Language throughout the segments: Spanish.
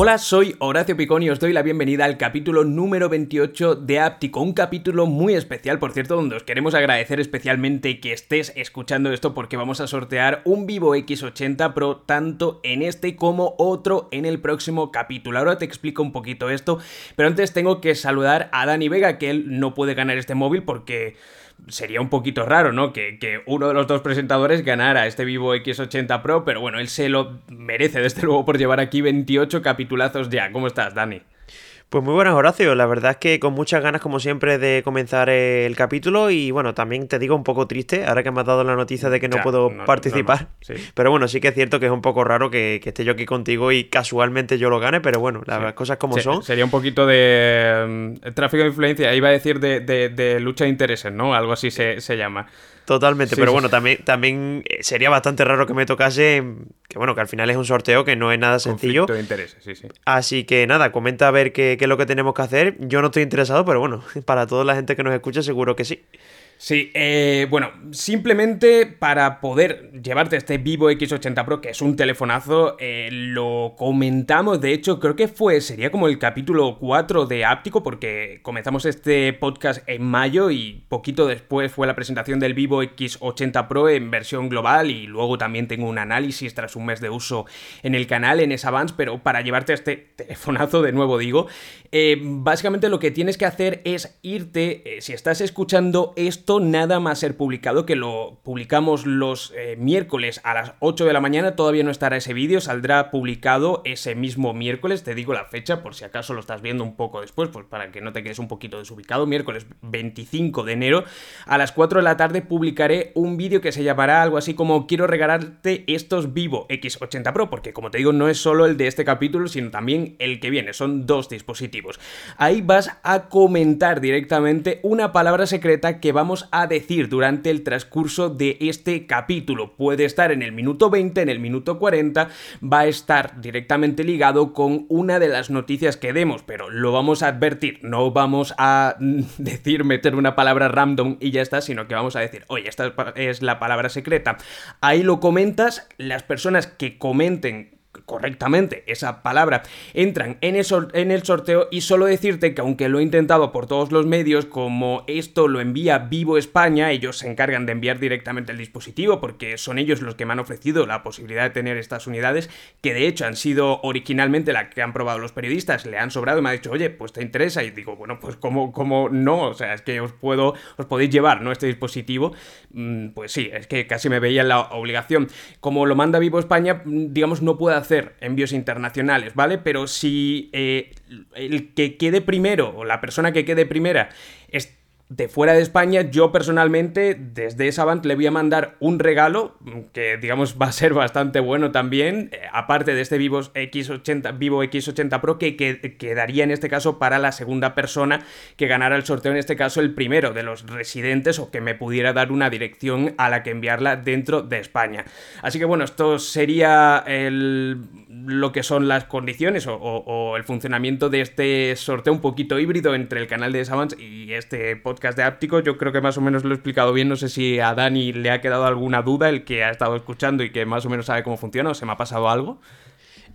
Hola, soy Horacio Picón y os doy la bienvenida al capítulo número 28 de Áptico, un capítulo muy especial, por cierto, donde os queremos agradecer especialmente que estés escuchando esto porque vamos a sortear un Vivo X80 Pro tanto en este como otro en el próximo capítulo. Ahora te explico un poquito esto, pero antes tengo que saludar a Dani Vega, que él no puede ganar este móvil porque sería un poquito raro, ¿no? Que, que, uno de los dos presentadores ganara este Vivo X80 Pro, pero bueno, él se lo merece desde luego por llevar aquí 28 capitulazos ya. ¿Cómo estás, Dani? Pues muy buenas, Horacio. La verdad es que con muchas ganas, como siempre, de comenzar el capítulo. Y bueno, también te digo un poco triste, ahora que me has dado la noticia de que no puedo participar. Pero bueno, sí que es cierto que es un poco raro que, esté yo aquí contigo y casualmente yo lo gane, pero bueno, las cosas como son. Sería un poquito de mm, tráfico de influencia, iba a decir de, lucha de intereses, ¿no? Algo así se, se llama. Totalmente, pero bueno, también, también eh, sería bastante raro que me tocase, que bueno, que al final es un sorteo que no es nada sencillo. de intereses, sí, sí. Así que nada, comenta a ver qué, qué es lo que tenemos que hacer. Yo no estoy interesado, pero bueno, para toda la gente que nos escucha seguro que sí. Sí, eh, bueno, simplemente para poder llevarte este Vivo X80 Pro, que es un telefonazo, eh, lo comentamos, de hecho creo que fue, sería como el capítulo 4 de Áptico, porque comenzamos este podcast en mayo y poquito después fue la presentación del Vivo X80 Pro en versión global y luego también tengo un análisis tras un mes de uso en el canal, en Avance, pero para llevarte este telefonazo, de nuevo digo, eh, básicamente lo que tienes que hacer es irte, si estás escuchando esto, nada más ser publicado, que lo publicamos los eh, miércoles a las 8 de la mañana, todavía no estará ese vídeo, saldrá publicado ese mismo miércoles, te digo la fecha por si acaso lo estás viendo un poco después, pues para que no te quedes un poquito desubicado, miércoles 25 de enero a las 4 de la tarde publicaré un vídeo que se llamará algo así como quiero regalarte estos Vivo X80 Pro, porque como te digo no es solo el de este capítulo, sino también el que viene, son dos dispositivos. Ahí vas a comentar directamente una palabra secreta que vamos a decir durante el transcurso de este capítulo. Puede estar en el minuto 20, en el minuto 40, va a estar directamente ligado con una de las noticias que demos, pero lo vamos a advertir, no vamos a decir meter una palabra random y ya está, sino que vamos a decir, oye, esta es la palabra secreta. Ahí lo comentas, las personas que comenten correctamente esa palabra entran en el, en el sorteo y solo decirte que aunque lo he intentado por todos los medios, como esto lo envía Vivo España, ellos se encargan de enviar directamente el dispositivo porque son ellos los que me han ofrecido la posibilidad de tener estas unidades, que de hecho han sido originalmente la que han probado los periodistas, le han sobrado y me ha dicho, oye, pues te interesa y digo, bueno, pues como, como no, o sea, es que os puedo, os podéis llevar, ¿no? Este dispositivo, mm, pues sí, es que casi me veía la obligación. Como lo manda Vivo España, mm, digamos, no puede hacer envíos internacionales, ¿vale? Pero si eh, el que quede primero o la persona que quede primera es de fuera de España, yo personalmente desde esa band le voy a mandar un regalo que digamos va a ser bastante bueno también, eh, aparte de este Vivo X80, Vivo X80 Pro que, quedaría en este caso para la segunda persona que ganara el sorteo, en este caso el primero de los residentes o que me pudiera dar una dirección a la que enviarla dentro de España. Así que bueno, esto sería el, lo que son las condiciones o, el funcionamiento de este sorteo un poquito híbrido entre el canal de Savants y este podcast de Áptico, yo creo que más o menos lo he explicado bien. No sé si a Dani le ha quedado alguna duda, el que ha estado escuchando y que más o menos sabe cómo funciona, o se me ha pasado algo.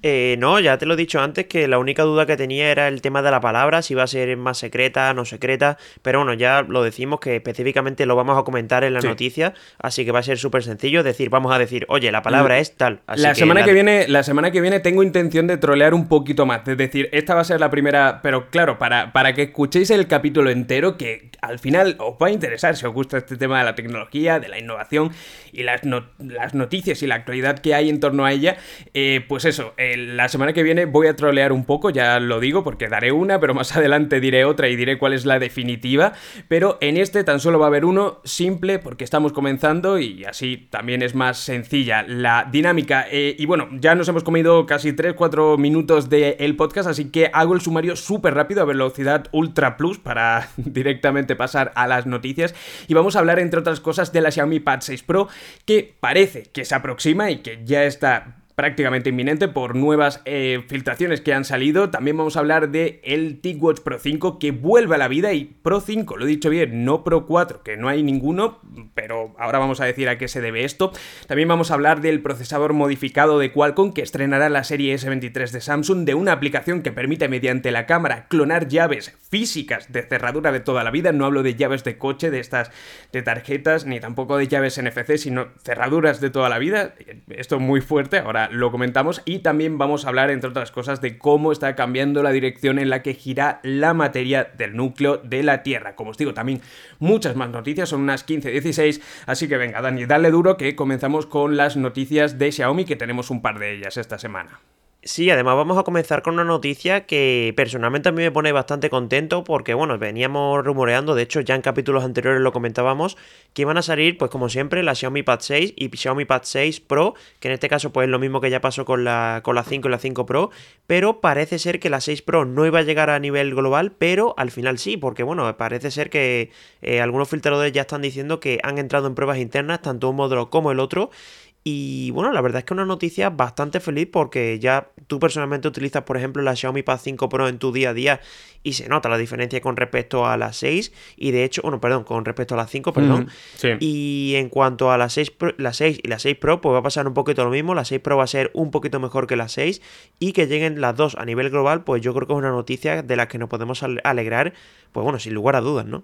Eh, no, ya te lo he dicho antes que la única duda que tenía era el tema de la palabra, si va a ser más secreta, no secreta, pero bueno, ya lo decimos que específicamente lo vamos a comentar en la noticia, así que va a ser súper sencillo, es decir, vamos a decir, oye, la palabra es tal. la semana que viene, la semana que viene tengo intención de trolear un poquito más, es decir, esta va a ser la primera, pero claro, para, para que escuchéis el capítulo entero, que al final os va a interesar si os gusta este tema de la tecnología, de la innovación y las, las noticias y la actualidad que hay en torno a ella, eh, pues eso, eh, la semana que viene voy a trolear un poco, ya lo digo, porque daré una, pero más adelante diré otra y diré cuál es la definitiva. Pero en este tan solo va a haber uno simple, porque estamos comenzando y así también es más sencilla la dinámica. Eh, y bueno, ya nos hemos comido casi 3-4 minutos del podcast, así que hago el sumario súper rápido a velocidad Ultra Plus para directamente pasar a las noticias. Y vamos a hablar, entre otras cosas, de la Xiaomi Pad 6 Pro, que parece que se aproxima y que ya está prácticamente inminente por nuevas eh, filtraciones que han salido. También vamos a hablar de el TicWatch Pro 5 que vuelve a la vida y Pro 5, lo he dicho bien, no Pro 4, que no hay ninguno, pero ahora vamos a decir a qué se debe esto. También vamos a hablar del procesador modificado de Qualcomm que estrenará la serie S23 de Samsung, de una aplicación que permite mediante la cámara clonar llaves físicas de cerradura de toda la vida. No hablo de llaves de coche, de estas de tarjetas, ni tampoco de llaves NFC, sino cerraduras de toda la vida. Esto es muy fuerte, ahora lo comentamos. Y también vamos a hablar, entre otras cosas, de cómo está cambiando la dirección en la que gira la materia del núcleo de la Tierra. Como os digo, también muchas más noticias, son unas 15, 16. Así que venga, Dani, dale duro que comenzamos con las noticias de Xiaomi, que tenemos un par de ellas esta semana. Sí, además vamos a comenzar con una noticia que personalmente a mí me pone bastante contento porque, bueno, veníamos rumoreando, de hecho ya en capítulos anteriores lo comentábamos, que iban a salir, pues como siempre, la Xiaomi Pad 6 y Xiaomi Pad 6 Pro, que en este caso pues es lo mismo que ya pasó con la, con la 5 y la 5 Pro, pero parece ser que la 6 Pro no iba a llegar a nivel global, pero al final sí, porque bueno, parece ser que eh, algunos filtradores ya están diciendo que han entrado en pruebas internas, tanto un módulo como el otro, y bueno, la verdad es que una noticia bastante feliz porque ya tú personalmente utilizas, por ejemplo, la Xiaomi Pad 5 Pro en tu día a día y se nota la diferencia con respecto a la 6 y de hecho, bueno, perdón, con respecto a la 5, perdón. Y en cuanto a la 6, la 6 y la 6 Pro, pues va a pasar un poquito lo mismo. La 6 Pro va a ser un poquito mejor que la 6 y que lleguen las dos a nivel global, pues yo creo que es una noticia de la que nos podemos alegrar, pues bueno, sin lugar a dudas, ¿no?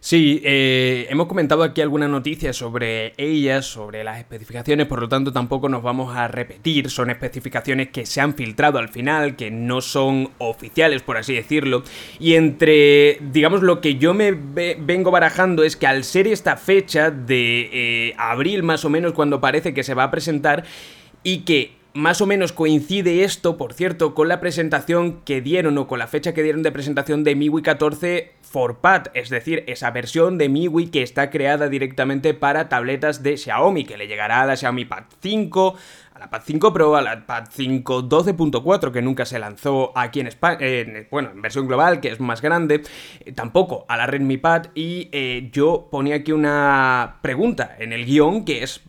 Sí, eh, hemos comentado aquí algunas noticias sobre ellas, sobre las especificaciones, por lo tanto tampoco nos vamos a repetir, son especificaciones que se han filtrado al final, que no son oficiales, por así decirlo, y entre, digamos, lo que yo me vengo barajando es que al ser esta fecha de eh, abril más o menos cuando parece que se va a presentar, y que más o menos coincide esto, por cierto, con la presentación que dieron o con la fecha que dieron de presentación de MIUI 14 Pad, es decir, esa versión de MIUI que está creada directamente para tabletas de Xiaomi, que le llegará a la Xiaomi Pad 5, a la Pad 5 Pro, a la Pad 5 12.4 que nunca se lanzó aquí en España, bueno, en versión global que es más grande, eh, tampoco a la Redmi Pad y eh, yo ponía aquí una pregunta en el guion que es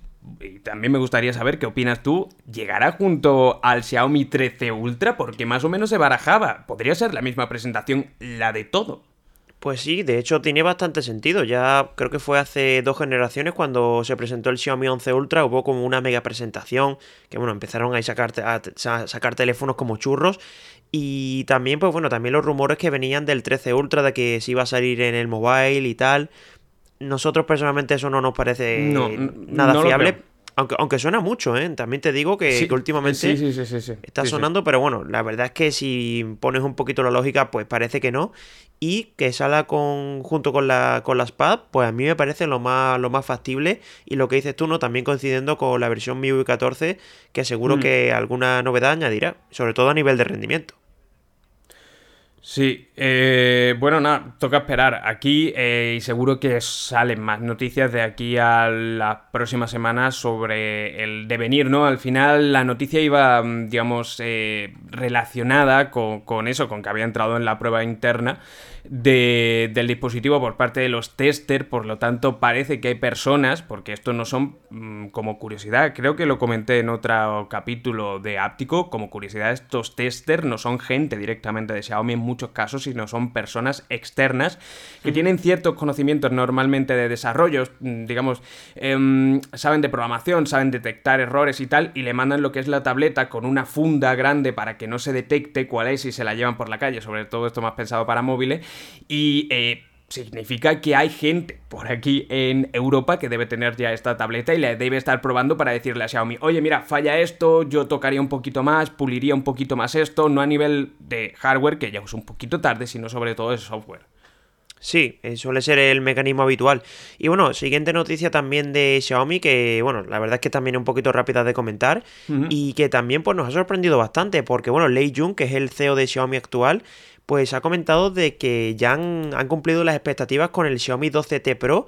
también me gustaría saber qué opinas tú, ¿llegará junto al Xiaomi 13 Ultra? Porque más o menos se barajaba. Podría ser la misma presentación, la de todo. Pues sí, de hecho tiene bastante sentido. Ya creo que fue hace dos generaciones cuando se presentó el Xiaomi 11 Ultra, hubo como una mega presentación, que bueno, empezaron sacar, a sacar teléfonos como churros. Y también, pues bueno, también los rumores que venían del 13 Ultra, de que se iba a salir en el mobile y tal. Nosotros personalmente eso no nos parece nada fiable. Aunque, aunque suena mucho, ¿eh? También te digo que, últimamente está sonando, pero bueno, la verdad es que si pones un poquito la lógica, pues parece que no. Y que salga con, junto con, la, con las PAD, pues a mí me parece lo más, lo más factible. Y lo que dices tú, ¿no? También coincidiendo con la versión MIUI 14, que seguro mm. que alguna novedad añadirá, sobre todo a nivel de rendimiento. Sí, eh, bueno, nada, toca esperar aquí eh, y seguro que salen más noticias de aquí a las próximas semanas sobre el devenir, ¿no? Al final la noticia iba, mm, digamos, eh, relacionada con, con, eso, con que había entrado en la prueba interna del dispositivo por parte de los testers, por lo tanto parece que hay personas, porque esto no son mm, como curiosidad, creo que lo comenté en otro capítulo de Áptico, como curiosidad estos testers no son gente directamente de Xiaomi en muchos casos, sino son personas externas que tienen ciertos conocimientos normalmente de desarrollo, mm, digamos, em, saben de programación, saben detectar errores y tal, y le mandan lo que es la tableta con una funda grande para que no se detecte cuál es y se la llevan por la calle, sobre todo esto más pensado para móviles, y eh, significa que hay gente por aquí en Europa que debe tener ya esta tableta y la debe estar probando para decirle a Xiaomi, oye mira, falla esto, yo tocaría un poquito más, puliría un poquito más esto, no a nivel de hardware, que ya es un poquito tarde, sino sobre todo de software. Sí, eh, suele ser el mecanismo habitual. Y bueno, siguiente noticia también de Xiaomi, que bueno, la verdad es que también es un poquito rápida de comentar y que también pues nos ha sorprendido bastante, porque bueno, Lei Jun, que es el CEO de Xiaomi actual, pues ha comentado de que ya han, cumplido las expectativas con el Xiaomi 12T Pro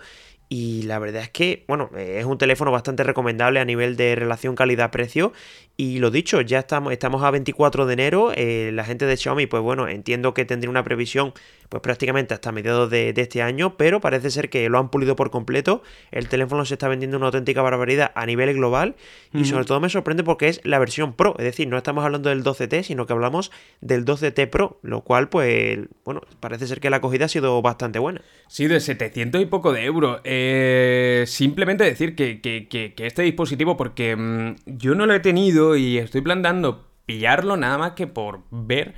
y la verdad es que, bueno, es un teléfono bastante recomendable a nivel de relación calidad-precio. Y lo dicho, ya estamos, estamos a 24 de enero. Eh, la gente de Xiaomi, pues bueno, entiendo que tendría una previsión pues prácticamente hasta mediados de, este año, pero parece ser que lo han pulido por completo. El teléfono se está vendiendo una auténtica barbaridad a nivel global y sobre todo me sorprende porque es la versión Pro, es decir, no estamos hablando del 12T, sino que hablamos del 12T Pro, lo cual pues, bueno, parece ser que la acogida ha sido bastante buena. Sí, de 700 y poco de euros. Eh, simplemente decir que, que, este dispositivo, porque mm, yo no lo he tenido y estoy planteando pillarlo nada más que por ver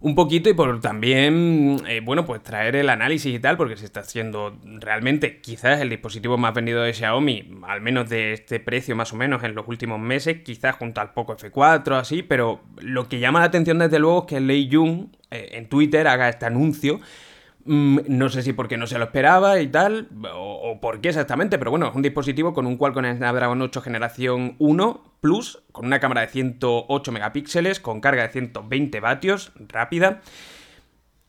un poquito y por también, eh, bueno, pues traer el análisis y tal, porque se está haciendo realmente quizás el dispositivo más vendido de Xiaomi, al menos de este precio más o menos en los últimos meses, quizás junto al Poco F4 así, pero lo que llama la atención desde luego es que Lei Jung eh, en Twitter haga este anuncio no sé si porque no se lo esperaba y tal, o, por qué exactamente, pero bueno, es un dispositivo con un Qualcomm Snapdragon 8 generación 1 Plus, con una cámara de 108 megapíxeles, con carga de 120 vatios, rápida.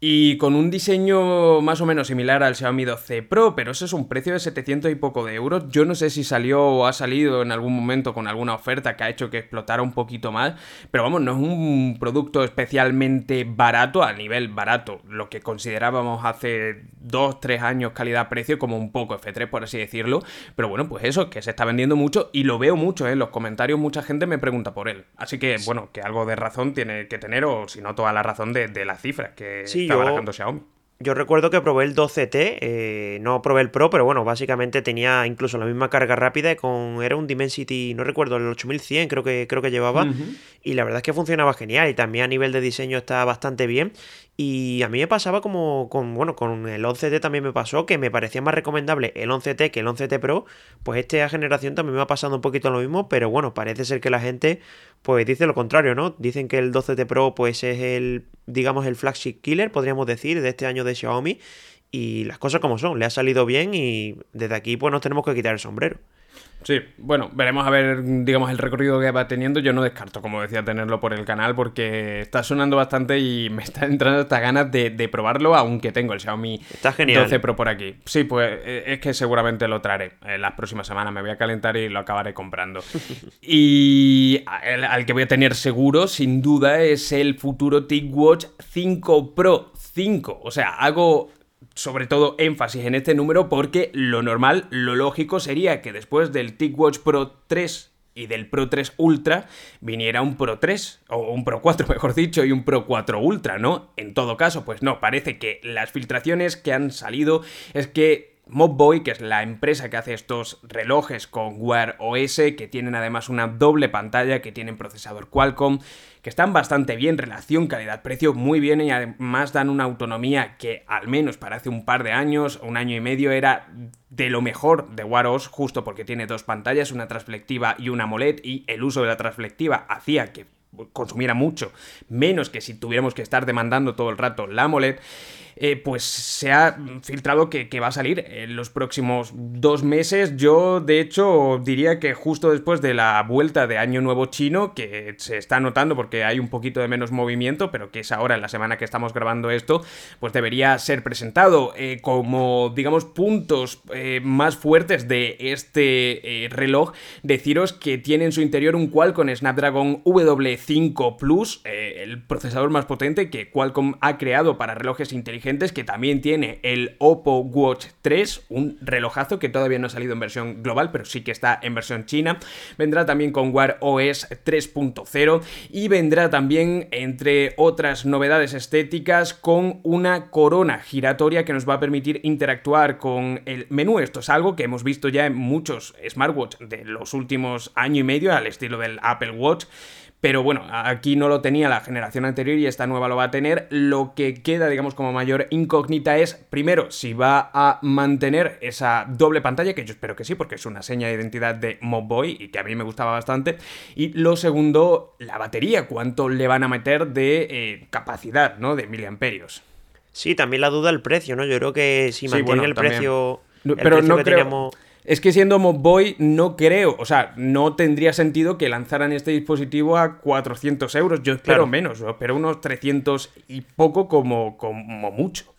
Y con un diseño más o menos similar al Xiaomi 12 Pro, pero eso es un precio de 700 y poco de euros. Yo no sé si salió o ha salido en algún momento con alguna oferta que ha hecho que explotara un poquito más, pero vamos, no es un producto especialmente barato, a nivel barato, lo que considerábamos hace 2, 3 años calidad-precio como un poco F3, por así decirlo. Pero bueno, pues eso, que se está vendiendo mucho y lo veo mucho, ¿eh? en los comentarios mucha gente me pregunta por él. Así que bueno, que algo de razón tiene que tener, o si no toda la razón de, de las cifras que... Sí, yo, recuerdo que probé el 12T, eh, no probé el Pro, pero bueno, básicamente tenía incluso la misma carga rápida con era un Dimensity, no recuerdo, el 8100 creo que creo que llevaba y la verdad es que funcionaba genial y también a nivel de diseño está bastante bien y a mí me pasaba como con, bueno, con el 11T también me pasó que me parecía más recomendable el 11T que el 11T Pro. Pues esta generación también me ha pasado un poquito lo mismo, pero bueno, parece ser que la gente pues dice lo contrario, ¿no? Dicen que el 12T Pro pues es el, digamos, el flagship killer, podríamos decir, de este año de Xiaomi. Y las cosas como son, le ha salido bien y desde aquí pues nos tenemos que quitar el sombrero. Sí, bueno, veremos a ver, digamos, el recorrido que va teniendo. Yo no descarto, como decía, tenerlo por el canal porque está sonando bastante y me está entrando hasta ganas de, probarlo, aunque tengo el Xiaomi está genial. 12 Pro por aquí. Sí, pues eh, es que seguramente lo traeré en las próximas semanas. Me voy a calentar y lo acabaré comprando. y al que voy a tener seguro, sin duda, es el futuro TicWatch 5 Pro 5. O sea, hago sobre todo énfasis en este número porque lo normal, lo lógico sería que después del TicWatch Pro 3 y del Pro 3 Ultra viniera un Pro 3 o un Pro 4 mejor dicho y un Pro 4 Ultra, ¿no? En todo caso, pues no, parece que las filtraciones que han salido es que Mobboy, que es la empresa que hace estos relojes con Wear OS, que tienen además una doble pantalla, que tienen procesador Qualcomm, que están bastante bien, relación calidad-precio muy bien y además dan una autonomía que al menos para hace un par de años, un año y medio, era de lo mejor de Wear OS, justo porque tiene dos pantallas, una transflectiva y una AMOLED, y el uso de la transflectiva hacía que consumiera mucho, menos que si tuviéramos que estar demandando todo el rato la AMOLED. Eh, pues se ha filtrado que, va a salir en los próximos dos meses. Yo, de hecho, diría que justo después de la vuelta de Año Nuevo chino, que se está notando porque hay un poquito de menos movimiento, pero que es ahora, en la semana que estamos grabando esto, pues debería ser presentado eh, como, digamos, puntos eh, más fuertes de este reloj. Deciros que tiene en su interior un Qualcomm Snapdragon W5 Plus, el procesador más potente que Qualcomm ha creado para relojes inteligentes que también tiene el Oppo Watch 3, un relojazo que todavía no ha salido en versión global, pero sí que está en versión china. Vendrá también con Wear OS 3.0 y vendrá también, entre otras novedades estéticas, con una corona giratoria que nos va a permitir interactuar con el menú. Esto es algo que hemos visto ya en muchos smartwatch de los últimos año y medio, al estilo del Apple Watch. Pero bueno, aquí no lo tenía la generación anterior y esta nueva lo va a tener. Lo que queda, digamos, como mayor incógnita es, primero, si va a mantener esa doble pantalla, que yo espero que sí, porque es una seña de identidad de Mobboy y que a mí me gustaba bastante. Y lo segundo, la batería, cuánto le van a meter de eh, capacidad, ¿no? De miliamperios. Sí, también la duda el precio, ¿no? Yo creo que si mantiene el precio... pero no creo... Es que siendo Mobboy no creo, o sea, no tendría sentido que lanzaran este dispositivo a 400 euros. Yo espero menos, yo espero unos 300 y poco como, como mucho.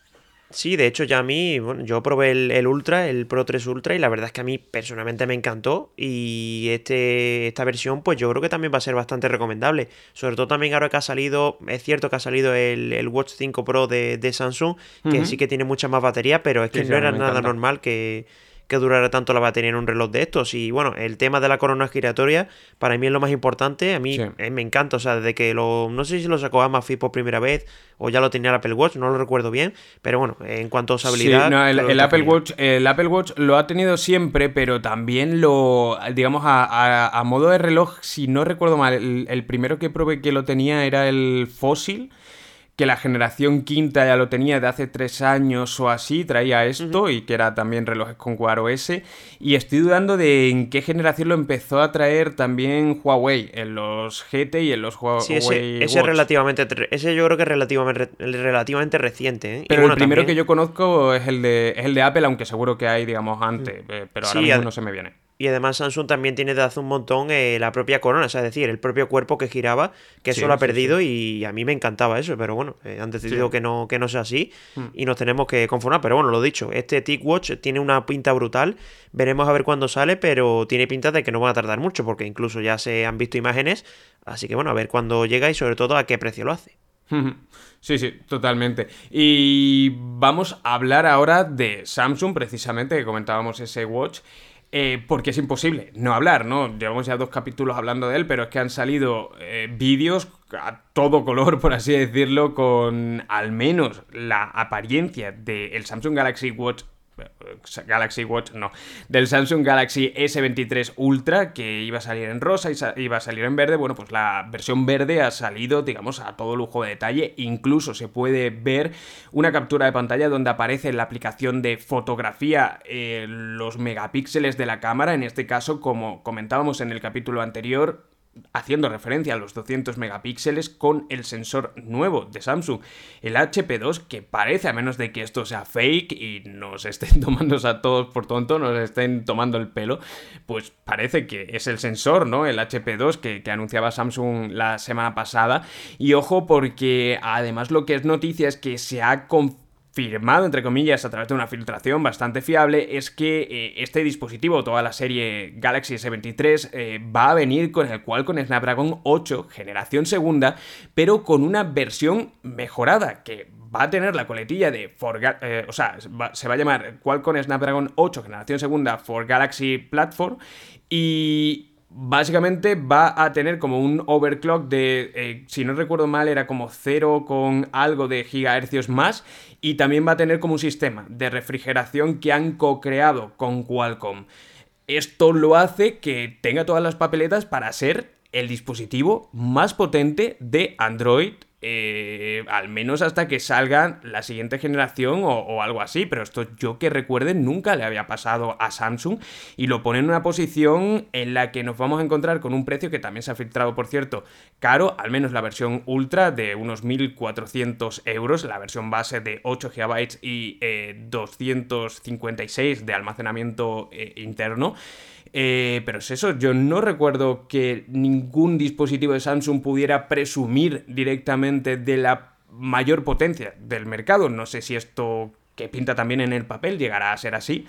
Sí, de hecho ya a mí, bueno, yo probé el, Ultra, el Pro 3 Ultra, y la verdad es que a mí personalmente me encantó. Y este, esta versión, pues yo creo que también va a ser bastante recomendable. Sobre todo también ahora que ha salido, es cierto que ha salido el, Watch 5 Pro de, Samsung, que sí que tiene mucha más batería, pero es que no era nada normal que que durara tanto la batería en un reloj de estos. Y bueno, el tema de la corona giratoria, para mí es lo más importante. A mí eh, me encanta, o sea, desde que lo. No sé si lo sacó Amazfit por primera vez o ya lo tenía el Apple Watch, no lo recuerdo bien. Pero bueno, en cuanto a usabilidad. Sí, no, el, Apple Watch, el Apple Watch lo ha tenido siempre, pero también lo. Digamos, a, modo de reloj, si no recuerdo mal, el, el primero que probé que lo tenía era el Fossil que la generación quinta ya lo tenía de hace tres años o así, traía esto y que era también relojes con Wear OS. Y estoy dudando de en qué generación lo empezó a traer también Huawei, en los GT y en los Huawei. Sí, ese, ese relativamente, ese yo creo que es relativamente, relativamente reciente. ¿eh? Pero el primero que yo conozco es el, de, es el de Apple, aunque seguro que hay, digamos, antes, eh, pero ahora mismo no se me viene. Y además Samsung también tiene desde hace un montón eh, la propia corona, es decir, el propio cuerpo que giraba, que eso lo ha perdido y a mí me encantaba eso, pero bueno, eh, han decidido que no, que no sea así mm. y nos tenemos que conformar. Pero bueno, lo dicho, este TicWatch tiene una pinta brutal, veremos a ver cuándo sale, pero tiene pinta de que no va a tardar mucho, porque incluso ya se han visto imágenes, así que bueno, a ver cuándo llega y sobre todo a qué precio lo hace. Sí, sí, totalmente. Y vamos a hablar ahora de Samsung, precisamente, que comentábamos ese watch. Eh, porque es imposible no hablar, ¿no? Llevamos ya dos capítulos hablando de él, pero es que han salido eh, vídeos a todo color, por así decirlo, con al menos la apariencia del Samsung Galaxy Watch Galaxy Watch, no, del Samsung Galaxy S23 Ultra que iba a salir en rosa y iba a salir en verde. Bueno, pues la versión verde ha salido, digamos, a todo lujo de detalle. Incluso se puede ver una captura de pantalla donde aparece en la aplicación de fotografía eh, los megapíxeles de la cámara. En este caso, como comentábamos en el capítulo anterior, haciendo referencia a los 200 megapíxeles con el sensor nuevo de Samsung, el HP2, que parece, a menos de que esto sea fake y nos estén tomando a todos por tonto, nos estén tomando el pelo, pues parece que es el sensor, ¿no? El HP2 que, que anunciaba Samsung la semana pasada. Y ojo porque además lo que es noticia es que se ha confirmado firmado, entre comillas, a través de una filtración bastante fiable, es que eh, este dispositivo, toda la serie Galaxy S23, eh, va a venir con el cual con Snapdragon 8, generación segunda, pero con una versión mejorada, que va a tener la coletilla de for eh, o sea, se va a llamar Qualcomm Snapdragon 8 generación segunda for Galaxy Platform y básicamente va a tener como un overclock de, eh, si no recuerdo mal, era como 0 con algo de gigahercios más. Y también va a tener como un sistema de refrigeración que han co-creado con Qualcomm. Esto lo hace que tenga todas las papeletas para ser el dispositivo más potente de Android eh, al menos hasta que salga la siguiente generación o, algo así, pero esto yo que recuerde nunca le había pasado a Samsung. Y lo pone en una posición en la que nos vamos a encontrar con un precio que también se ha filtrado, por cierto, caro, al menos la versión ultra de unos 1400 euros, la versión base de 8 GB y 256 eh, de almacenamiento eh, interno. Eh, pero es eso, yo no recuerdo que ningún dispositivo de Samsung pudiera presumir directamente de la mayor potencia del mercado. No sé si esto que pinta también en el papel llegará a ser así,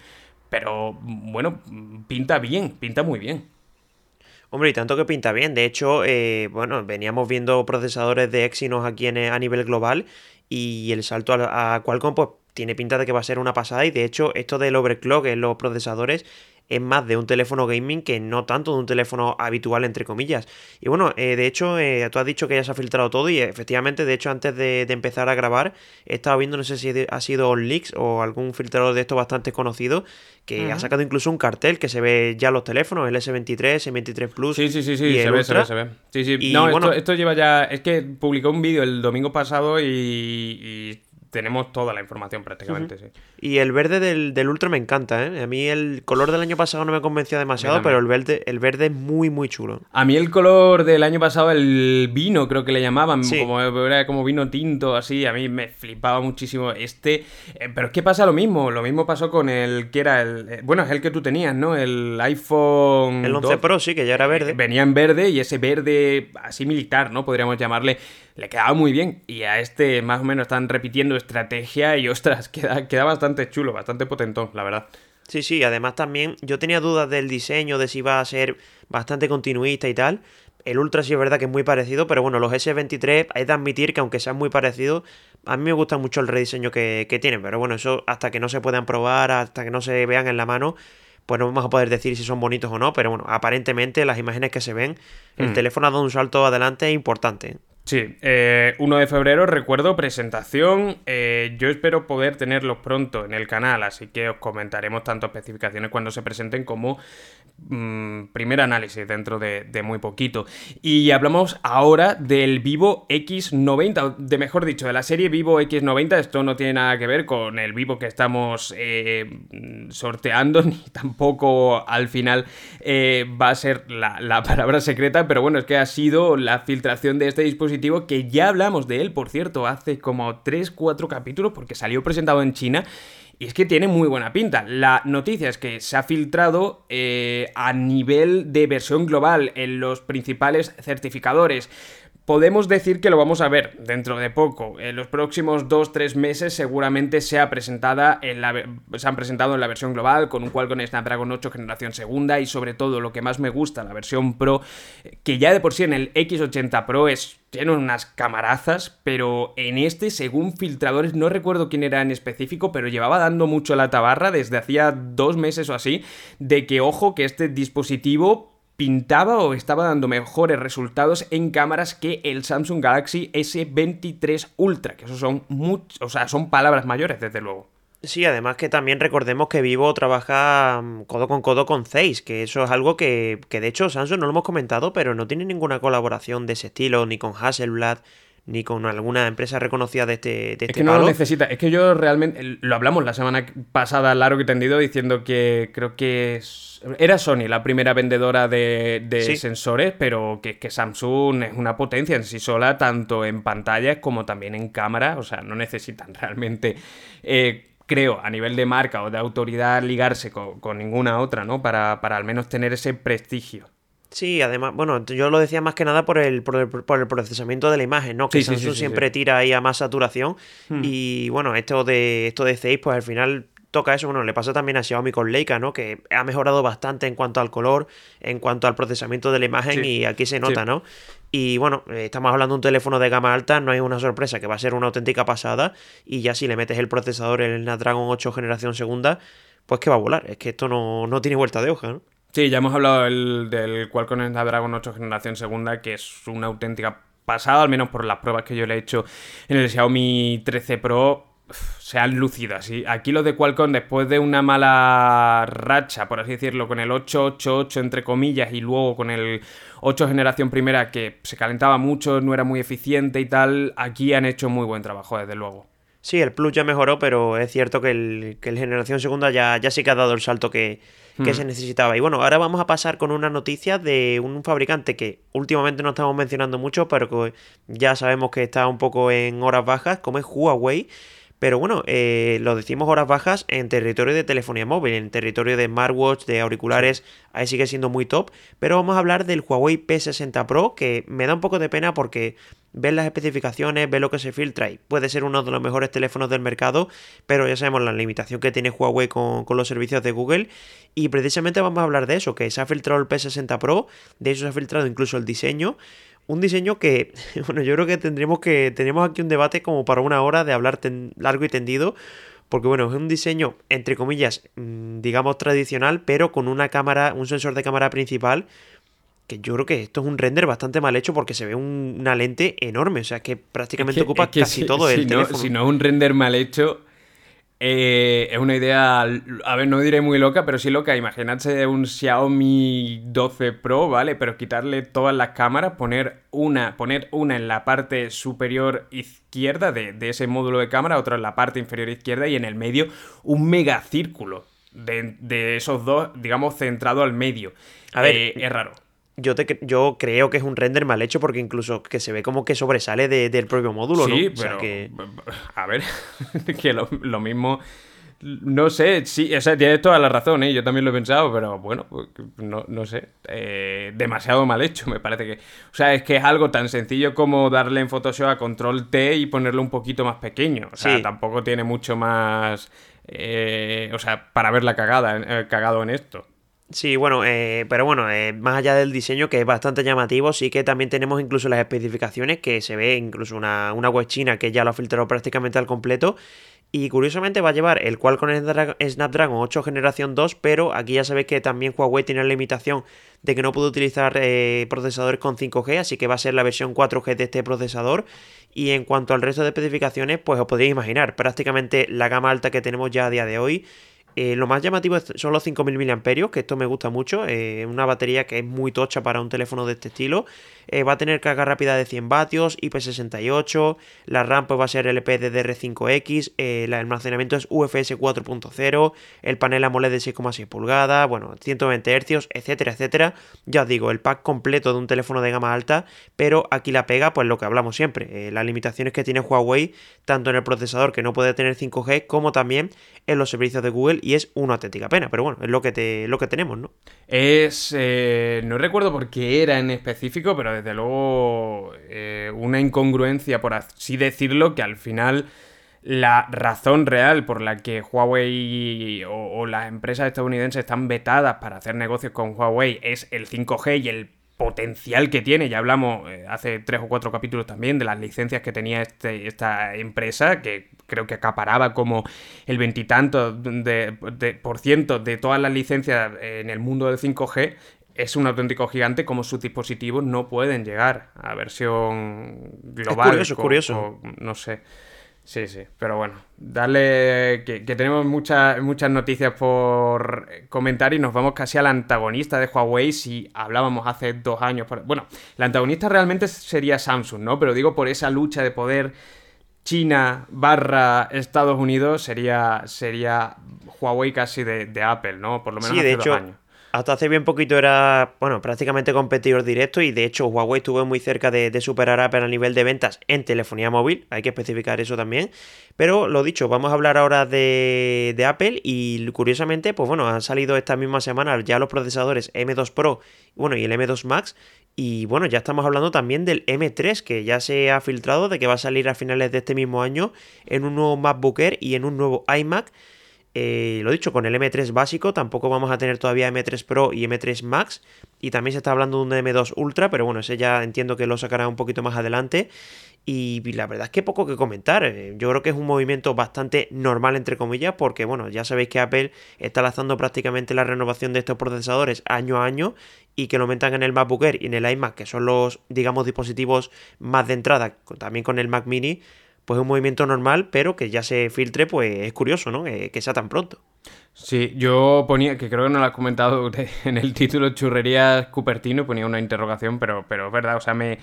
pero bueno, pinta bien, pinta muy bien. Hombre, y tanto que pinta bien. De hecho, eh, bueno, veníamos viendo procesadores de Exynos aquí en, a nivel global y el salto a, a Qualcomm pues tiene pinta de que va a ser una pasada y de hecho esto del overclock en los procesadores es más de un teléfono gaming que no tanto de un teléfono habitual, entre comillas. Y bueno, eh, de hecho, eh, tú has dicho que ya se ha filtrado todo y efectivamente, de hecho, antes de, empezar a grabar, he estado viendo, no sé si ha sido leaks o algún filtrador de esto bastante conocido, que ha sacado incluso un cartel que se ve ya los teléfonos, el S23, S23 Plus. Sí, sí, sí, sí, se ve, se ve, se ve. Sí, sí. no, bueno, esto, lleva ya. Es que publicó un vídeo el domingo pasado y tenemos toda la información prácticamente, sí. Y el verde del, del, Ultra me encanta, ¿eh? A mí el color del año pasado no me convencía demasiado, pero el verde, el verde es muy, muy chulo. A mí el color del año pasado, el vino, creo que le llamaban, como, era como vino tinto, así, a mí me flipaba muchísimo este. Eh, pero es que pasa lo mismo, lo mismo pasó con el que era el... Eh, bueno, es el que tú tenías, ¿no? El iPhone... El 11 Pro, sí, que ya era verde. venía en verde y ese verde así militar, ¿no? Podríamos llamarle le quedaba muy bien. Y a este más o menos están repitiendo estrategia y ostras, queda, queda bastante chulo, bastante potentón, la verdad. Sí, sí, además también yo tenía dudas del diseño, de si iba a ser bastante continuista y tal. El Ultra sí es verdad que es muy parecido, pero bueno, los S23 hay que admitir que aunque sean muy parecidos, a mí me gusta mucho el rediseño que, que tienen. Pero bueno, eso hasta que no se puedan probar, hasta que no se vean en la mano, pues no vamos a poder decir si son bonitos o no, pero bueno, aparentemente las imágenes que se ven, el mm. teléfono ha dado un salto adelante importante. Sí, 1 eh, de febrero, recuerdo, presentación. Eh, yo espero poder tenerlos pronto en el canal, así que os comentaremos tanto especificaciones cuando se presenten como mm, primer análisis dentro de, muy poquito. Y hablamos ahora del Vivo X90, de mejor dicho, de la serie Vivo X90. Esto no tiene nada que ver con el Vivo que estamos eh, sorteando, ni tampoco al final va a ser la palabra secreta, pero bueno, es que ha sido la filtración de este dispositivo que ya hablamos de él, por cierto, hace como 3-4 capítulos porque salió presentado en China. Y es que tiene muy buena pinta. La noticia es que se ha filtrado eh, a nivel de versión global en los principales certificadores podemos decir que lo vamos a ver dentro de poco. En los próximos 2-3 meses seguramente sea presentada en la, se han presentado en la versión global con un Qualcomm Snapdragon 8 generación segunda y sobre todo lo que más me gusta, la versión Pro, que ya de por sí en el X80 Pro es tiene unas camarazas, pero en este, según filtradores, no recuerdo quién era en específico, pero llevaba dando mucho la tabarra desde hacía dos meses o así, de que ojo que este dispositivo pintaba o estaba dando mejores resultados en cámaras que el Samsung Galaxy S23 Ultra, que eso son muchos, o sea, son palabras mayores, desde luego. Sí, además que también recordemos que Vivo trabaja mm, codo con codo con Zeiss, que eso es algo que, que de hecho Samsung no lo hemos comentado, pero no tiene ninguna colaboración de ese estilo, ni con Hasselblad, ni con alguna empresa reconocida de este, de este Es que no lo necesita. Es que yo realmente. Lo hablamos la semana pasada, largo y tendido, diciendo que creo que era Sony la primera vendedora de, sensores, pero que, que, Samsung es una potencia en sí sola, tanto en pantallas como también en cámara. O sea, no necesitan realmente. Eh, creo, a nivel de marca o de autoridad, ligarse con, ninguna otra, ¿no? Para, para al menos tener ese prestigio. Sí, además, bueno, yo lo decía más que nada por el, por el, procesamiento de la imagen, ¿no? Que Samsung siempre tira ahí a más saturación. Hmm. Y bueno, esto de esto de 6, pues al final toca eso. Bueno, le pasa también a Xiaomi con Leica, ¿no? Que ha mejorado bastante en cuanto al color, en cuanto al procesamiento de la imagen, y aquí se nota, ¿no? Y bueno, eh, estamos hablando de un teléfono de gama alta, no hay una sorpresa, que va a ser una auténtica pasada. Y ya si le metes el procesador en el Snapdragon 8 generación segunda, pues que va a volar. Es que esto no, no tiene vuelta de hoja, ¿no? Sí, ya hemos hablado del, del Qualcomm Snapdragon 8 generación segunda, que es una auténtica pasada, al menos por las pruebas que yo le he hecho en el Xiaomi 13 Pro, se han lucido así. Aquí lo de Qualcomm, después de una mala racha, por así decirlo, con el 888 entre comillas y luego con el 8 generación primera que se calentaba mucho, no era muy eficiente y tal, aquí han hecho muy buen trabajo, desde luego. Sí, el Plus ya mejoró, pero es cierto que el, que el generación segunda ya, ya sí que ha dado el salto que, que se necesitaba. Y bueno, ahora vamos a pasar con una noticia de un fabricante que últimamente no estamos mencionando mucho, pero que ya sabemos que está un poco en horas bajas, como es Huawei. Pero bueno, eh, lo decimos horas bajas en territorio de telefonía móvil, en territorio de smartwatch, de auriculares, ahí sigue siendo muy top. Pero vamos a hablar del Huawei P60 Pro, que me da un poco de pena porque ves las especificaciones, ves lo que se filtra y puede ser uno de los mejores teléfonos del mercado, pero ya sabemos la limitación que tiene Huawei con, con los servicios de Google. Y precisamente vamos a hablar de eso, que se ha filtrado el P60 Pro, de eso se ha filtrado incluso el diseño. Un diseño que, bueno, yo creo que tendremos que, tenemos aquí un debate como para una hora de hablar largo y tendido, porque bueno, es un diseño, entre comillas, mm, digamos tradicional, pero con una cámara, un sensor de cámara principal, que yo creo que esto es un render bastante mal hecho porque se ve una lente enorme, o sea, que prácticamente ocupa casi todo el teléfono. Si no es un render mal hecho, eh, es una idea, a ver, no diré muy loca, pero sí loca. Imagínate un Xiaomi 12 Pro, ¿vale? Pero quitarle todas las cámaras, poner una, poner una en la parte superior izquierda de, ese módulo de cámara, otra en la parte inferior izquierda y en el medio un megacírculo de, de esos dos, digamos, centrado al medio. A ver, eh, es raro yo, te, yo creo que es un render mal hecho porque incluso que se ve como que sobresale del propio módulo, sí, pero que... a ver, que lo, mismo no sé, sí, o sea, tienes toda la razón, ¿eh? yo también lo he pensado, pero bueno, pues, no, no sé, eh, demasiado mal hecho, me parece que... O sea, es que es algo tan sencillo como darle en Photoshop a control T y ponerlo un poquito más pequeño, o sea, tampoco tiene mucho más... Eh, o sea, para verla cagada, eh, cagado en esto. Sí, bueno, eh, pero bueno, eh, más allá del diseño que es bastante llamativo, sí que también tenemos incluso las especificaciones que se ve incluso una, una web china que ya lo ha filtrado prácticamente al completo y curiosamente va a llevar el Qualcomm Snapdragon 8 generación 2, pero aquí ya sabéis que también Huawei tiene la limitación de que no puede utilizar eh, procesadores con 5G, así que va a ser la versión 4G de este procesador. Y en cuanto al resto de especificaciones, pues os podéis imaginar, prácticamente la gama alta que tenemos ya a día de hoy eh, lo más llamativo son los 5000 mAh, que esto me gusta mucho. Eh, una batería que es muy tocha para un teléfono de este estilo. Eh, va a tener carga rápida de 100 vatios, IP68. La RAM pues, va a ser LPDDR5X. el almacenamiento es UFS 4.0. El panel AMOLED de 6,6 pulgadas. Bueno, 120 Hz, etcétera, etcétera. Ya os digo, el pack completo de un teléfono de gama alta. Pero aquí la pega, pues lo que hablamos siempre. las limitaciones que tiene Huawei, tanto en el procesador que no puede tener 5G, como también en los servicios de Google y es una auténtica pena, pero bueno, es lo que, te, lo que tenemos, ¿no? Es, eh, no recuerdo por qué era en específico, pero desde luego eh, una incongruencia, por así decirlo, que al final la razón real por la que Huawei o, las empresas estadounidenses están vetadas para hacer negocios con Huawei es el 5G y el potencial que tiene. Ya hablamos eh, hace tres o cuatro capítulos también de las licencias que tenía este, esta empresa, que creo que acaparaba como el veintitanto de, por ciento de todas las licencias en el mundo del 5G. Es un auténtico gigante como sus dispositivos no pueden llegar a versión global. Es curioso, curioso. no sé. Sí, sí, pero bueno, darle que, tenemos muchas, muchas noticias por comentar y nos vamos casi al antagonista de Huawei si hablábamos hace dos años. Bueno, el antagonista realmente sería Samsung, ¿no? Pero digo por esa lucha de poder China barra Estados Unidos sería, sería Huawei casi de, Apple, ¿no? Por lo menos hace dos años hasta hace bien poquito era, bueno, prácticamente competidor directo y de hecho Huawei estuvo muy cerca de, superar a Apple a nivel de ventas en telefonía móvil, hay que especificar eso también. Pero lo dicho, vamos a hablar ahora de, Apple y curiosamente, pues bueno, han salido esta misma semana ya los procesadores M2 Pro bueno, y el M2 Max y bueno, ya estamos hablando también del M3 que ya se ha filtrado de que va a salir a finales de este mismo año en un nuevo MacBook Air y en un nuevo iMac. Eh, lo dicho, con el M3 básico tampoco vamos a tener todavía M3 Pro y M3 Max. Y también se está hablando de un M2 Ultra, pero bueno, ese ya entiendo que lo sacará un poquito más adelante. Y la verdad es que poco que comentar. Eh, yo creo que es un movimiento bastante normal, entre comillas, porque bueno, ya sabéis que Apple está lanzando prácticamente la renovación de estos procesadores año a año y que lo metan en el MacBook Air y en el iMac, que son los, digamos, dispositivos más de entrada, también con el Mac Mini, pues es un movimiento normal, pero que ya se filtre, pues es curioso, ¿no? que sea tan pronto. Sí, yo ponía, que creo que no lo has comentado en el título, Churrerías Cupertino, ponía una interrogación, pero, pero es verdad, o sea, me,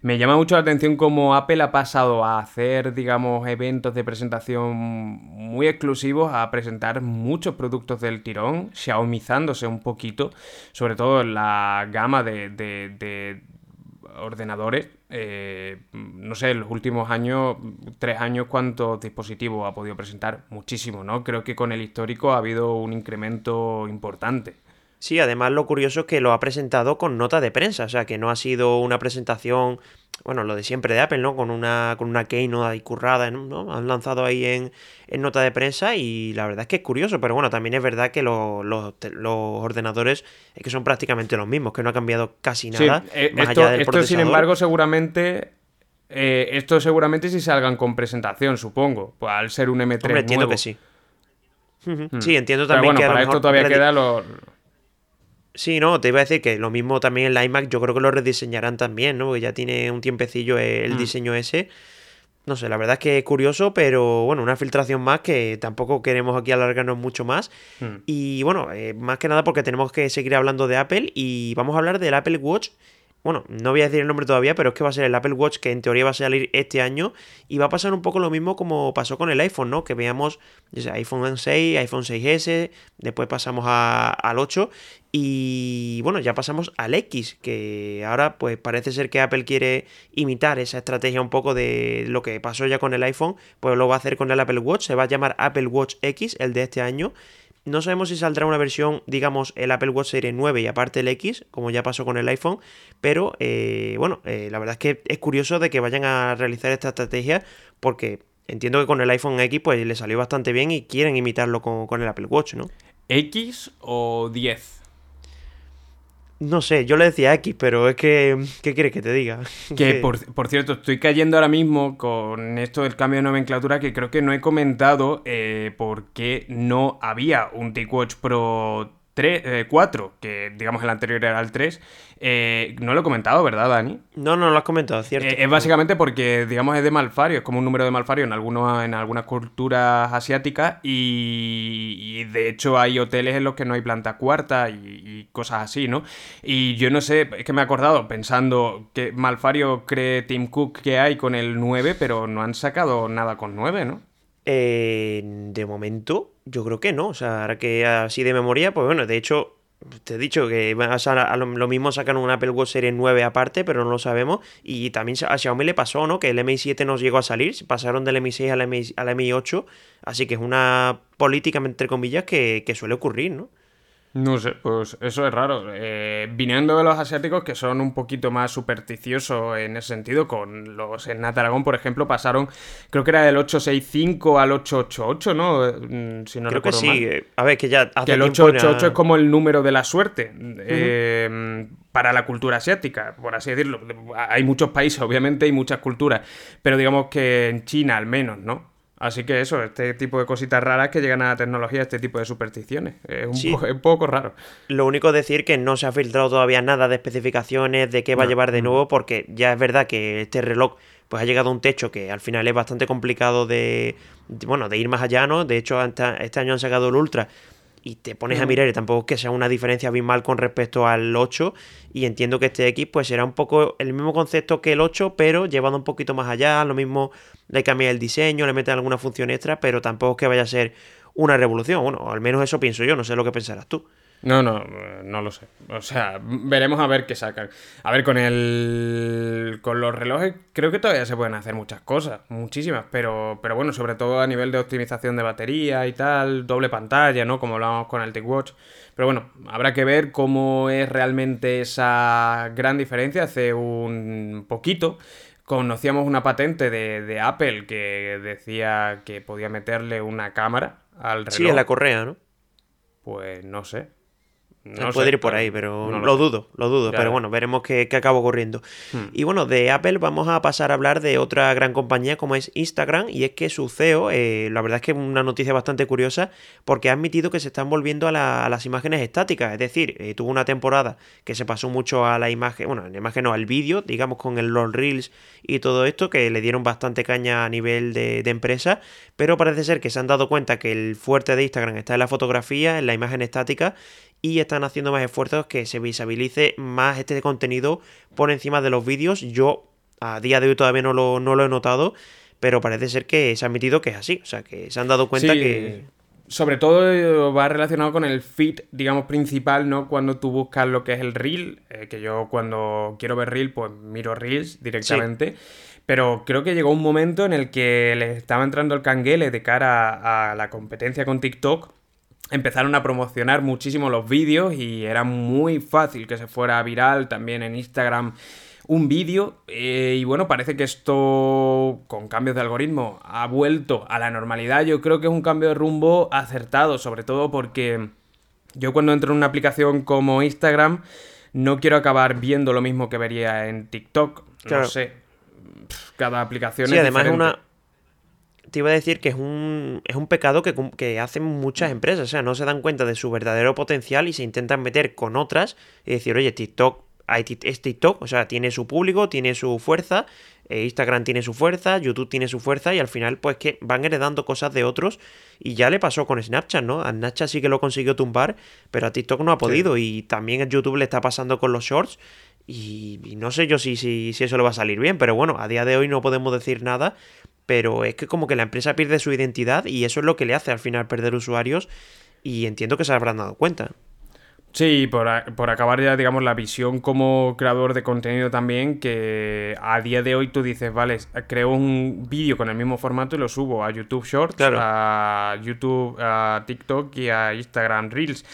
me llama mucho la atención cómo Apple ha pasado a hacer, digamos, eventos de presentación muy exclusivos, a presentar muchos productos del tirón, xiaomizándose un poquito, sobre todo en la gama de ordenadores eh, no sé, en los últimos años, tres años, cuántos dispositivos ha podido presentar. Muchísimo, ¿no? Creo que con el histórico ha habido un incremento importante. Sí, además lo curioso es que lo ha presentado con nota de prensa, o sea, que no ha sido una presentación, bueno, lo de siempre de Apple, ¿no? Con una, con una keynote ahí currada, ¿no? Han lanzado ahí en, nota de prensa y la verdad es que es curioso, pero bueno, también es verdad que los, ordenadores es que son prácticamente los mismos, que no ha cambiado casi nada. Eh, más esto, allá del esto sin embargo, seguramente eh, esto seguramente sí salgan con presentación, supongo. Pues al ser un M3 Hombre, entiendo que sí. Hmm. Sí, entiendo también Pero bueno, para esto todavía queda lo, Sí, no, te iba a decir que lo mismo también en la iMac, yo creo que lo rediseñarán también, ¿no? Porque ya tiene un tiempecillo el mm. diseño ese. No sé, la verdad es que es curioso, pero bueno, una filtración más que tampoco queremos aquí alargarnos mucho más. Mm. Y bueno, eh, más que nada porque tenemos que seguir hablando de Apple y vamos a hablar del Apple Watch bueno, no voy a decir el nombre todavía, pero es que va a ser el Apple Watch que en teoría va a salir este año y va a pasar un poco lo mismo como pasó con el iPhone, ¿no? Que veamos iPhone 6, iPhone 6S, después pasamos al 8 y bueno, ya pasamos al X, que ahora pues parece ser que Apple quiere imitar esa estrategia un poco de lo que pasó ya con el iPhone, pues lo va a hacer con el Apple Watch, se va a llamar Apple Watch X, el de este año no sabemos si saldrá una versión, digamos, el Apple Watch Series 9 y aparte el X, como ya pasó con el iPhone, pero eh, bueno, eh, la verdad es que es curioso de que vayan a realizar esta estrategia porque entiendo que con el iPhone X pues le salió bastante bien y quieren imitarlo con, con el Apple Watch, ¿no? ¿X o 10? No sé, yo le decía X, pero es que. ¿Qué quieres que te diga? Que, por, cierto, estoy cayendo ahora mismo con esto del cambio de nomenclatura que creo que no he comentado eh, por qué no había un TicWatch Pro 3, 4, eh, que digamos el anterior era el 3. Eh, no lo he comentado, ¿verdad, Dani? No, no lo has comentado, cierto. Eh, es básicamente porque, digamos, es de Malfario, es como un número de Malfario en, algunos, en algunas culturas asiáticas y, de hecho hay hoteles en los que no hay planta cuarta y, cosas así, ¿no? Y yo no sé, es que me he acordado pensando que Malfario cree Tim Cook que hay con el 9, pero no han sacado nada con 9, ¿no? de momento, yo creo que no. O sea, ahora que así de memoria, pues bueno, de hecho, te he dicho que a, lo, mismo sacan un Apple Watch Series 9 aparte, pero no lo sabemos. Y también a Xiaomi le pasó, ¿no? Que el Mi 7 nos llegó a salir, pasaron del Mi 6 al Mi, al Mi 8. Así que es una política, entre comillas, que, que suele ocurrir, ¿no? No sé, pues eso es raro. Eh, viniendo de los asiáticos que son un poquito más supersticiosos en ese sentido, con los en Aragón, por ejemplo, pasaron, creo que era del 865 al 888, ¿no? Mm, si no creo que sí. A ver, que ya Que el 888 es como el número de la suerte eh, para la cultura asiática, por así decirlo. Hay muchos países, obviamente, y muchas culturas, pero digamos que en China al menos, ¿no? Así que eso, este tipo de cositas raras que llegan a la tecnología, este tipo de supersticiones. Es un, poco, raro. Lo único es decir que no se ha filtrado todavía nada de especificaciones, de qué va a llevar de nuevo, porque ya es verdad que este reloj pues ha llegado a un techo que al final es bastante complicado de, bueno, de ir más allá, ¿no? De hecho, este año han sacado el Ultra y te pones a mirar y tampoco es que sea una diferencia abismal con respecto al 8 y entiendo que este X pues será un poco el mismo concepto que el 8 pero llevado un poquito más allá, lo mismo le cambia el diseño, le meten alguna función extra pero tampoco es que vaya a ser una revolución, bueno, al menos eso pienso yo, no sé lo que pensarás tú. No, no, no lo sé. O sea, veremos a ver qué sacan. A ver, con el. Con los relojes, creo que todavía se pueden hacer muchas cosas, muchísimas, pero, pero bueno, sobre todo a nivel de optimización de batería y tal, doble pantalla, ¿no? Como hablábamos con el TicWatch. Pero bueno, habrá que ver cómo es realmente esa gran diferencia. Hace un poquito conocíamos una patente de, de Apple que decía que podía meterle una cámara al reloj. Sí, en la correa, ¿no? Pues no sé. No puede ir por ahí, pero lo, dudo, lo dudo. pero bueno, veremos qué, acaba ocurriendo. Hmm. Y bueno, de Apple vamos a pasar a hablar de otra gran compañía como es Instagram. Y es que su CEO, eh, la verdad es que es una noticia bastante curiosa, porque ha admitido que se están volviendo a, las imágenes estáticas. Es decir, eh, tuvo una temporada que se pasó mucho a la imagen, bueno, en la imagen no, al vídeo, digamos con el los Reels y todo esto, que le dieron bastante caña a nivel de, de empresa. Pero parece ser que se han dado cuenta que el fuerte de Instagram está en la fotografía, en la imagen estática y están haciendo más esfuerzos que se visibilice más este contenido por encima de los vídeos. Yo a día de hoy todavía no lo, no lo he notado, pero parece ser que se ha admitido que es así, o sea, que se han dado cuenta que... Sobre todo va relacionado con el feed, digamos, principal, ¿no? Cuando tú buscas lo que es el reel, eh, que yo cuando quiero ver reel, pues miro reels directamente. Pero creo que llegó un momento en el que le estaba entrando el canguele de cara a la competencia con TikTok empezaron a promocionar muchísimo los vídeos y era muy fácil que se fuera viral también en Instagram un vídeo eh, y bueno, parece que esto con cambios de algoritmo ha vuelto a la normalidad. Yo creo que es un cambio de rumbo acertado, sobre todo porque yo cuando entro en una aplicación como Instagram no quiero acabar viendo lo mismo que vería en TikTok. No sé. Cada aplicación sí, además es una te iba a decir que es un, es un pecado que, que, hacen muchas empresas. O sea, no se dan cuenta de su verdadero potencial y se intentan meter con otras y decir, oye, TikTok es TikTok, o sea, tiene su público, tiene su fuerza, eh, Instagram tiene su fuerza, YouTube tiene su fuerza y al final pues que van heredando cosas de otros y ya le pasó con Snapchat, ¿no? A Snapchat sí que lo consiguió tumbar, pero a TikTok no ha podido y también a YouTube le está pasando con los shorts Y, no sé yo si, si, si eso le va a salir bien, pero bueno, a día de hoy no podemos decir nada pero es que como que la empresa pierde su identidad y eso es lo que le hace al final perder usuarios y entiendo que se habrán dado cuenta. Sí, por, por, acabar ya, digamos, la visión como creador de contenido también, que a día de hoy tú dices, vale, creo un vídeo con el mismo formato y lo subo a YouTube Shorts, a YouTube, a TikTok y a Instagram Reels.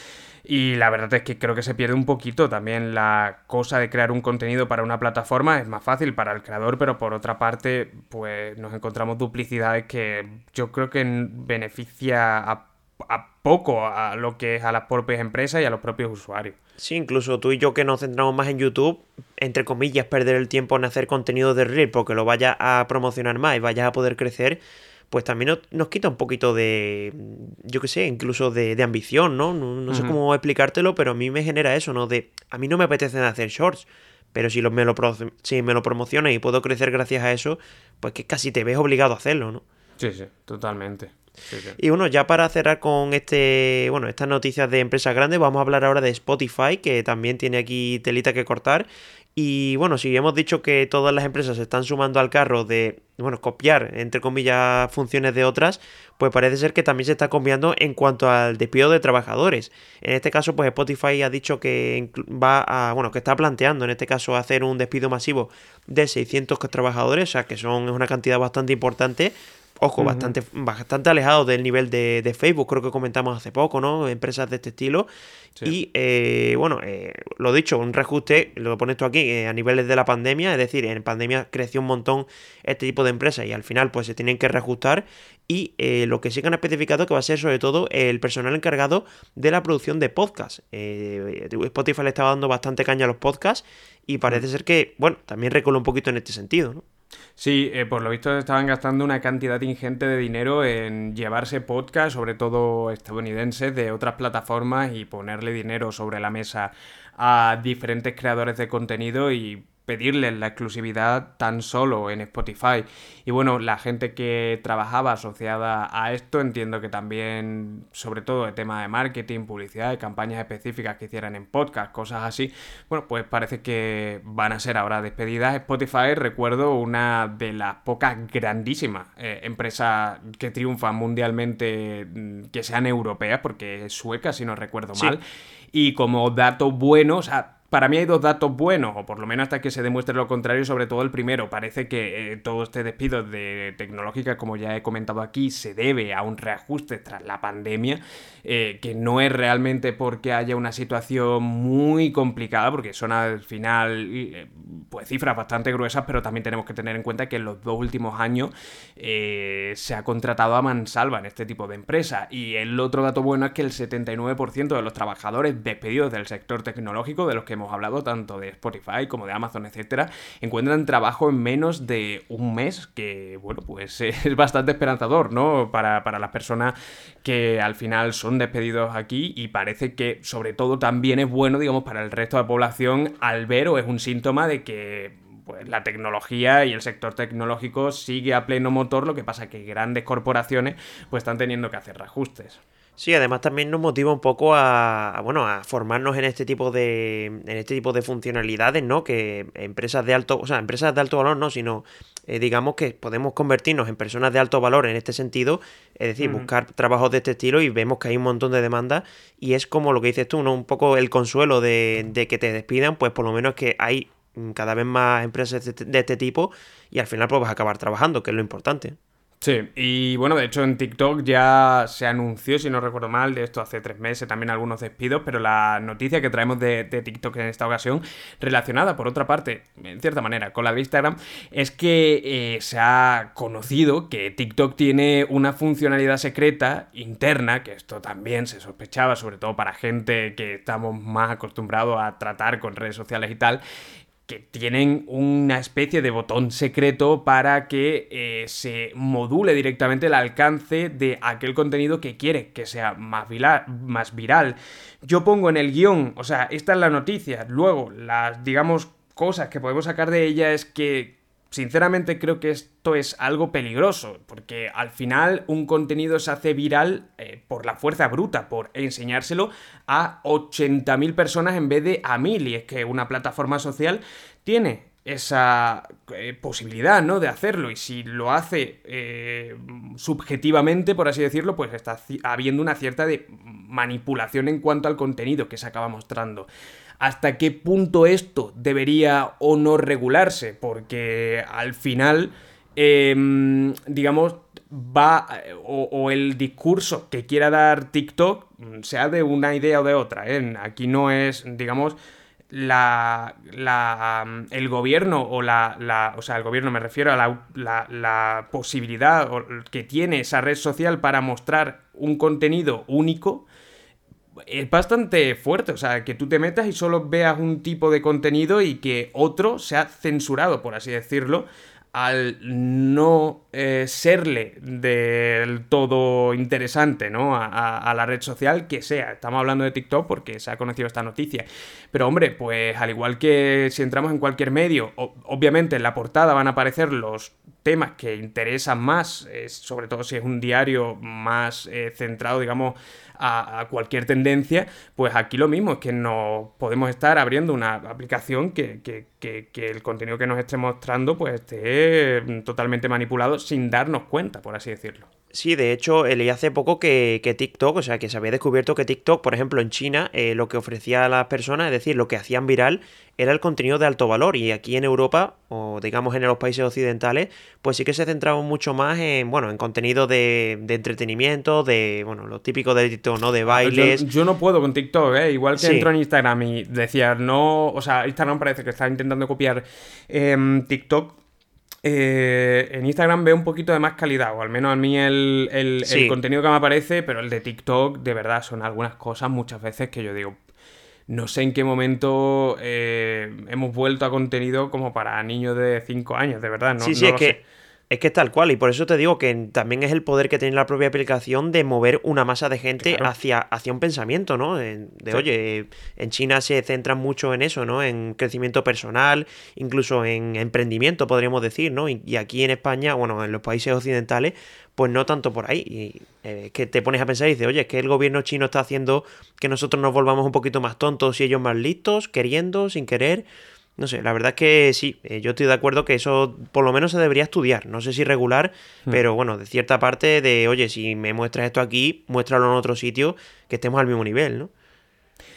Y la verdad es que creo que se pierde un poquito también la cosa de crear un contenido para una plataforma. Es más fácil para el creador, pero por otra parte, pues nos encontramos duplicidades que yo creo que beneficia a, poco a lo que es a las propias empresas y a los propios usuarios. Sí, incluso tú y yo que nos centramos más en YouTube, entre comillas, perder el tiempo en hacer contenido de Reel porque lo vaya a promocionar más y vayas a poder crecer, pues también nos, quita un poquito de, yo qué sé, incluso de, ambición, ¿no? No, sé cómo explicártelo, pero a mí me genera eso, ¿no? De, a mí no me apetece hacer shorts, pero si, lo, me, lo, si me lo promocionas y puedo crecer gracias a eso, pues que casi te ves obligado a hacerlo, ¿no? Sí, sí, totalmente. Y bueno, ya para cerrar con este, bueno, estas noticias de empresas grandes, vamos a hablar ahora de Spotify, que también tiene aquí telita que cortar. Y bueno, si hemos dicho que todas las empresas se están sumando al carro de, bueno, copiar, entre comillas, funciones de otras, pues parece ser que también se está cambiando en cuanto al despido de trabajadores. En este caso, pues Spotify ha dicho que va a, bueno, que está planteando en este caso hacer un despido masivo de 600 trabajadores, o sea que son una cantidad bastante importante Ojo, bastante, bastante alejado del nivel de, Facebook, creo que comentamos hace poco, ¿no? Empresas de este estilo. Y eh, bueno, eh, lo dicho, un reajuste, lo pones tú aquí, eh, a niveles de la pandemia, es decir, en pandemia creció un montón este tipo de empresas y al final pues se tienen que reajustar. Y lo que sí que han especificado que va a ser sobre todo el personal encargado de la producción de podcasts. Spotify le estaba dando bastante caña a los podcasts y parece ser que, bueno, también recuela un poquito en este sentido, ¿no? Sí, eh, por lo visto estaban gastando una cantidad ingente de dinero en llevarse podcast, sobre todo estadounidenses, de otras plataformas y ponerle dinero sobre la mesa a diferentes creadores de contenido y pedirles la exclusividad tan solo en Spotify. Y bueno, la gente que trabajaba asociada a esto, entiendo que también, sobre todo el tema de marketing, publicidad, de campañas específicas que hicieran en podcast, cosas así, bueno, pues parece que van a ser ahora despedidas. Spotify, recuerdo, una de las pocas grandísimas eh, empresas que triunfan mundialmente, mm, que sean europeas, porque es sueca, si no recuerdo mal. Y como dato bueno, o sea, para mí hay dos datos buenos, o por lo menos hasta que se demuestre lo contrario, sobre todo el primero. Parece que eh, todo este despido de tecnológica, como ya he comentado aquí, se debe a un reajuste tras la pandemia, eh, que no es realmente porque haya una situación muy complicada, porque son al final eh, pues cifras bastante gruesas, pero también tenemos que tener en cuenta que en los dos últimos años se ha contratado a mansalva en este tipo de empresas. Y el otro dato bueno es que el 79% de los trabajadores despedidos del sector tecnológico, de los que hemos hablado, tanto de Spotify como de Amazon, etcétera, encuentran trabajo en menos de un mes, que, bueno, pues es bastante esperanzador, ¿no? Para, las personas que al final son despedidos aquí y parece que, sobre todo, también es bueno, digamos, para el resto de la población al ver o es un síntoma de que pues la tecnología y el sector tecnológico sigue a pleno motor, lo que pasa que grandes corporaciones pues están teniendo que hacer reajustes. Sí, además también nos motiva un poco a, bueno, a formarnos en este tipo de en este tipo de funcionalidades, ¿no? Que empresas de alto, o sea, empresas de alto valor no, sino eh, digamos que podemos convertirnos en personas de alto valor en este sentido, es decir, buscar trabajos de este estilo y vemos que hay un montón de demandas y es como lo que dices tú, ¿no? Un poco el consuelo de, de que te despidan, pues por lo menos que hay cada vez más empresas de este, de este tipo y al final pues vas a acabar trabajando, que es lo importante. Sí, y bueno, de hecho en TikTok ya se anunció, si no recuerdo mal, de esto hace tres meses también algunos despidos, pero la noticia que traemos de, TikTok en esta ocasión, relacionada por otra parte, en cierta manera, con la de Instagram, es que eh, se ha conocido que TikTok tiene una funcionalidad secreta interna, que esto también se sospechaba, sobre todo para gente que estamos más acostumbrados a tratar con redes sociales y tal, que tienen una especie de botón secreto para que eh, se module directamente el alcance de aquel contenido que quiere que sea más, más viral. Yo pongo en el guion, o sea, esta es la noticia, luego las, digamos, cosas que podemos sacar de ella es que sinceramente creo que esto es algo peligroso, porque al final un contenido se hace viral eh, por la fuerza bruta, por enseñárselo a 80.000 personas en vez de a 1.000, y es que una plataforma social tiene esa eh, posibilidad, ¿no? De hacerlo. Y si lo hace eh, subjetivamente, por así decirlo, pues está habiendo una cierta de manipulación en cuanto al contenido que se acaba mostrando. ¿Hasta qué punto esto debería o no regularse? Porque al final, em, digamos, va o, el discurso que quiera dar TikTok, sea de una idea o de otra. ¿eh? Aquí no es, digamos, la, la, el gobierno o la, la, O sea, el gobierno me refiero a la, la, posibilidad que tiene esa red social para mostrar un contenido único. Es bastante fuerte, o sea, que tú te metas y solo veas un tipo de contenido y que otro sea censurado, por así decirlo, al no eh, serle del todo interesante ¿no? A, la red social que sea. Estamos hablando de TikTok porque se ha conocido esta noticia. Pero hombre, pues al igual que si entramos en cualquier medio, obviamente en la portada van a aparecer los temas que interesan más, sobre todo si es un diario más eh, centrado, digamos, a, cualquier tendencia, pues aquí lo mismo, es que no podemos estar abriendo una aplicación que, el contenido que nos esté mostrando pues esté totalmente manipulado sin darnos cuenta, por así decirlo. Sí, de hecho, leí hace poco que, TikTok, o sea, que se había descubierto que TikTok, por ejemplo, en China, eh, lo que ofrecía a las personas, es decir, lo que hacían viral, era el contenido de alto valor. Y aquí en Europa, o digamos en los países occidentales, pues sí que se centraba mucho más en, bueno, en contenido de, entretenimiento, de, bueno, lo típico de TikTok, ¿no? De bailes. Yo, no puedo con TikTok, ¿eh? Igual que entro en Instagram y decía, no, o sea, Instagram parece que está intentando copiar em, TikTok eh, en Instagram veo un poquito de más calidad, o al menos a mí el, contenido que me aparece, pero el de TikTok, de verdad, son algunas cosas muchas veces que yo digo, no sé en qué momento eh, hemos vuelto a contenido como para niños de 5 años, de verdad, no, sí, sí, es que... Es que es tal cual, y por eso te digo que también es el poder que tiene la propia aplicación de mover una masa de gente hacia, hacia un pensamiento, ¿no? De, oye, en China se centran mucho en eso, ¿no? En crecimiento personal, incluso en emprendimiento, podríamos decir, ¿no? Y, aquí en España, bueno, en los países occidentales, pues no tanto por ahí. Y eh, que te pones a pensar y dices, oye, es que el gobierno chino está haciendo que nosotros nos volvamos un poquito más tontos y ellos más listos, queriendo, sin querer. No sé, la verdad es que sí, eh, yo estoy de acuerdo que eso por lo menos se debería estudiar. No sé si regular, hmm. pero bueno, de cierta parte de, oye, si me muestras esto aquí, muéstralo en otro sitio, que estemos al mismo nivel, ¿no?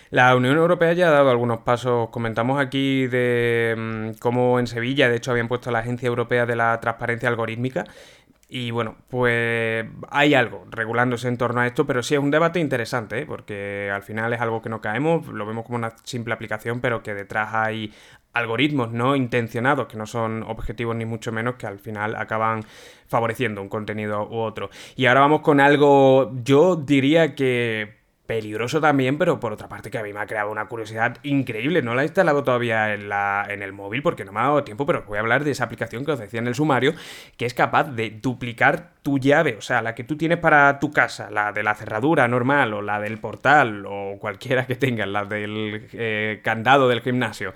La Unión Europea ya ha dado algunos pasos. Comentamos aquí de mm, cómo en Sevilla, de hecho, habían puesto la Agencia Europea de la Transparencia Algorítmica y bueno, pues hay algo regulándose en torno a esto, pero sí es un debate interesante, ¿eh? porque al final es algo que no caemos, lo vemos como una simple aplicación, pero que detrás hay algoritmos no intencionados, que no son objetivos ni mucho menos, que al final acaban favoreciendo un contenido u otro. Y ahora vamos con algo, yo diría que peligroso también, pero por otra parte que a mí me ha creado una curiosidad increíble. No la he instalado todavía en, la, en el móvil porque no me ha dado tiempo, pero voy a hablar de esa aplicación que os decía en el sumario, que es capaz de duplicar tu llave, o sea, la que tú tienes para tu casa, la de la cerradura normal o la del portal o cualquiera que tengas, la del eh, candado del gimnasio.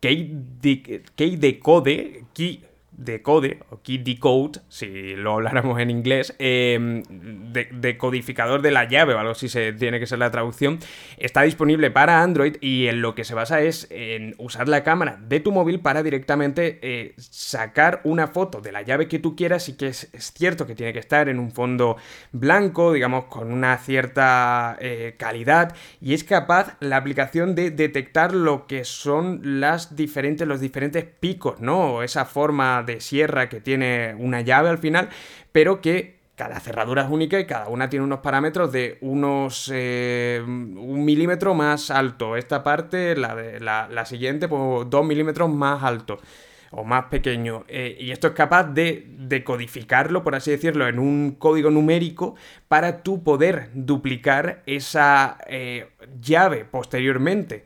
Key, Decode, Key decode, o key decode, si lo habláramos en inglés, eh, decodificador de, la llave o algo así se tiene que ser la traducción, está disponible para Android y en lo que se basa es en usar la cámara de tu móvil para directamente eh, sacar una foto de la llave que tú quieras y que es, cierto que tiene que estar en un fondo blanco, digamos, con una cierta eh, calidad y es capaz la aplicación de detectar lo que son las diferentes, los diferentes picos, ¿no? Esa forma de sierra que tiene una llave al final, pero que cada cerradura es única y cada una tiene unos parámetros de unos eh, un milímetro más alto. Esta parte, la, de, la, siguiente, pues dos milímetros más alto o más pequeño. Eh, y esto es capaz de decodificarlo, por así decirlo, en un código numérico para tú poder duplicar esa eh, llave posteriormente.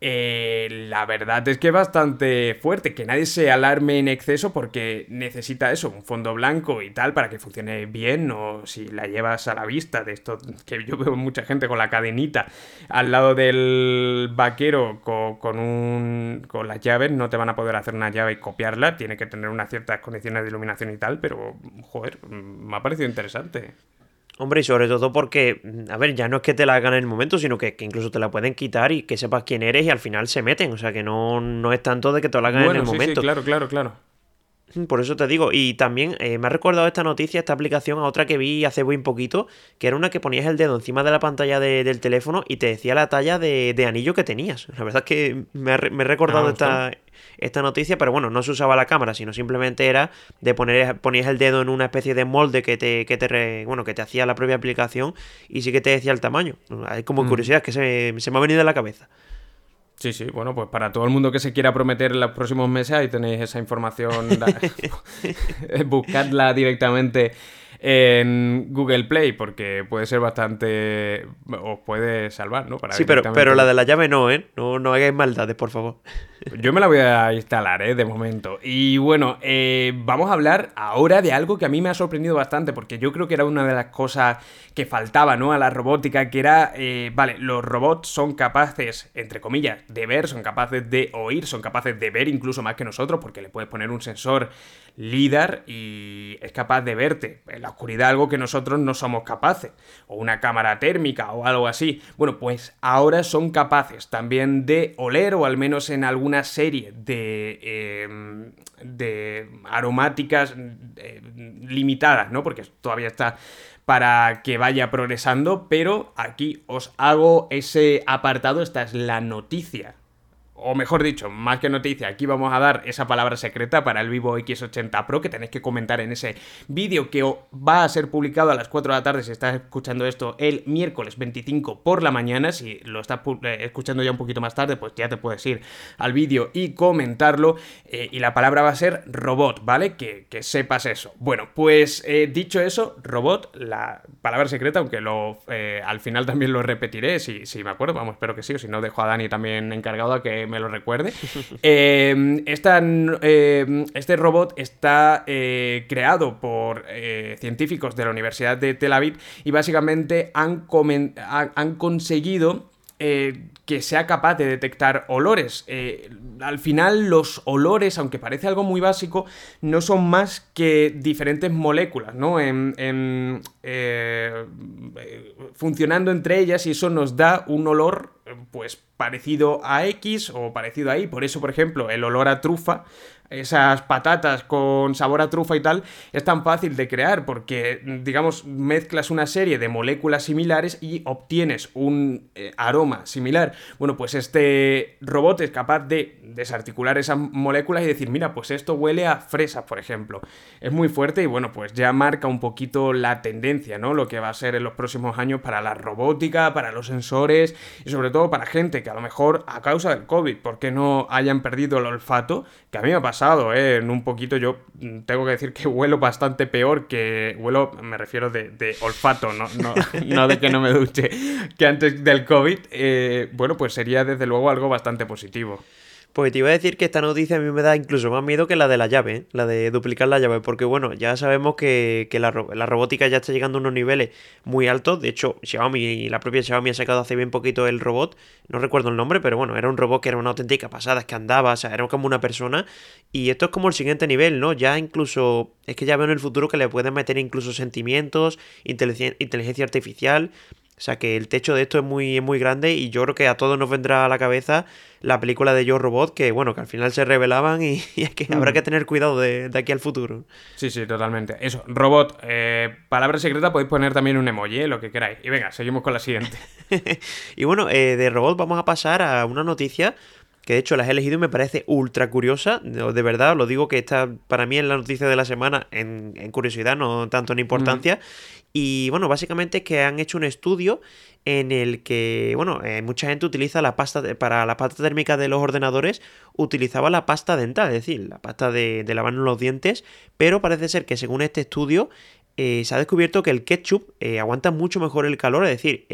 Eh, la verdad es que es bastante fuerte, que nadie se alarme en exceso porque necesita eso, un fondo blanco y tal para que funcione bien o si la llevas a la vista de esto, que yo veo mucha gente con la cadenita al lado del vaquero con, un, con las llaves, no te van a poder hacer una llave y copiarla, tiene que tener unas ciertas condiciones de iluminación y tal, pero joder, me ha parecido interesante. Hombre, y sobre todo porque, a ver, ya no es que te la hagan en el momento, sino que, incluso te la pueden quitar y que sepas quién eres y al final se meten. O sea, que no, no es tanto de que te la hagan en el momento. Sí, claro, claro, claro. Mm, por eso te digo, y también eh, me ha recordado esta noticia, esta aplicación, a otra que vi hace muy poquito, que era una que ponías el dedo encima de la pantalla del teléfono y te decía la talla de, anillo que tenías. La verdad es que me, he recordado ah, esta, esta noticia, pero bueno, no se usaba la cámara, sino simplemente era de poner, ponías el dedo en una especie de molde que te, que te, bueno, que te hacía la propia aplicación y sí que te decía el tamaño. Hay como mm. curiosidad que se, se me ha venido a la cabeza. Sí, sí, bueno, pues para todo el mundo que se quiera prometer en los próximos meses, ahí tenéis esa información. Buscadla directamente en Google Play porque puede ser bastante... os puede salvar, ¿no? Para sí, pero, pero la de la llave no, ¿eh? No, no hagáis maldades, por favor. Yo me la voy a instalar, ¿eh? De momento. Y bueno, eh, vamos a hablar ahora de algo que a mí me ha sorprendido bastante porque yo creo que era una de las cosas que faltaba, ¿no? A la robótica, que era, eh, vale, los robots son capaces, entre comillas, de ver, son capaces de oír, son capaces de ver incluso más que nosotros porque le puedes poner un sensor LIDAR y es capaz de verte en la oscuridad, algo que nosotros no somos capaces, o una cámara térmica o algo así. Bueno, pues ahora son capaces también de oler, o al menos en alguna serie de, em, aromáticas eh, limitadas, ¿no? Porque todavía está para que vaya progresando, pero aquí os hago ese apartado, esta es la noticia o mejor dicho, más que noticia, aquí vamos a dar esa palabra secreta para el Vivo X80 Pro que tenéis que comentar en ese vídeo que va a ser publicado a las 4 de la tarde si estás escuchando esto el miércoles 25 por la mañana. Si lo estás eh, escuchando ya un poquito más tarde, pues ya te puedes ir al vídeo y comentarlo. Eh, y la palabra va a ser robot, ¿vale? Que, sepas eso. Bueno, pues eh, dicho eso, robot, la palabra secreta, aunque lo al final también lo repetiré, si, si me acuerdo, vamos, espero que sí, o si no dejo a Dani también encargado a que me lo recuerde. Em, em, este robot está eh, creado por eh, científicos de la Universidad de Tel Aviv y básicamente han, han conseguido eh, que sea capaz de detectar olores. al final los olores, aunque parece algo muy básico, no son más que diferentes moléculas, ¿no? En, funcionando entre ellas y eso nos da un olor, pues parecido a X o parecido a Y. Por eso, por ejemplo, el olor a trufa esas patatas con sabor a trufa y tal, es tan fácil de crear porque, digamos, mezclas una serie de moléculas similares y obtienes un eh, aroma similar. Bueno, pues este robot es capaz de desarticular esas moléculas y decir, mira, pues esto huele a fresa, por ejemplo. Es muy fuerte y bueno, pues ya marca un poquito la tendencia, ¿no? Lo que va a ser en los próximos años para la robótica, para los sensores y sobre todo para gente que a lo mejor a causa del COVID, porque no hayan perdido el olfato, que a mí me ha pasado ¿eh? En un poquito yo tengo que decir que huelo bastante peor que... Huelo, me refiero de, olfato, ¿no? No, de que no me duche, que antes del COVID. Eh, bueno, pues sería desde luego algo bastante positivo. Pues te iba a decir que esta noticia a mí me da incluso más miedo que la de la llave, ¿eh? la de duplicar la llave, porque bueno, ya sabemos que, la, robótica ya está llegando a unos niveles muy altos. De hecho, Xiaomi, la propia Xiaomi ha sacado hace bien poquito el robot, no recuerdo el nombre, pero bueno, era un robot que era una auténtica pasada, es que andaba, o sea, era como una persona. Y esto es como el siguiente nivel, ¿no? Ya incluso, es que ya veo en el futuro que le pueden meter incluso sentimientos, inteligencia artificial. O sea que el techo de esto es muy, muy grande y yo creo que a todos nos vendrá a la cabeza la película de Yo Robot, que bueno, que al final se revelaban y, es que habrá que tener cuidado de, aquí al futuro. Sí, sí, totalmente. Eso, robot, eh, palabra secreta, podéis poner también un emoji, eh, lo que queráis. Y venga, seguimos con la siguiente. y bueno, eh, de robot vamos a pasar a una noticia que de hecho las he elegido y me parece ultra curiosa. De verdad, lo digo que esta para mí es la noticia de la semana en, curiosidad, no tanto en importancia. Y bueno, básicamente es que han hecho un estudio en el que, bueno, eh, mucha gente utiliza la pasta, para la pasta térmica de los ordenadores, utilizaba la pasta dental, es decir, la pasta de, de lavarnos los dientes, pero parece ser que según este estudio eh, se ha descubierto que el ketchup eh, aguanta mucho mejor el calor, es decir,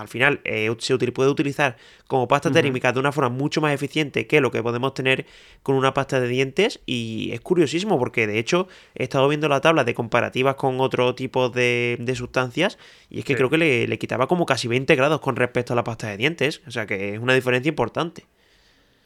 al final eh, se puede utilizar como pasta térmica de una forma mucho más eficiente que lo que podemos tener con una pasta de dientes. Y es curiosísimo porque de hecho he estado viendo la tabla de comparativas con otro tipo de, sustancias y es que creo que le, le quitaba como casi 20 grados con respecto a la pasta de dientes, o sea que es una diferencia importante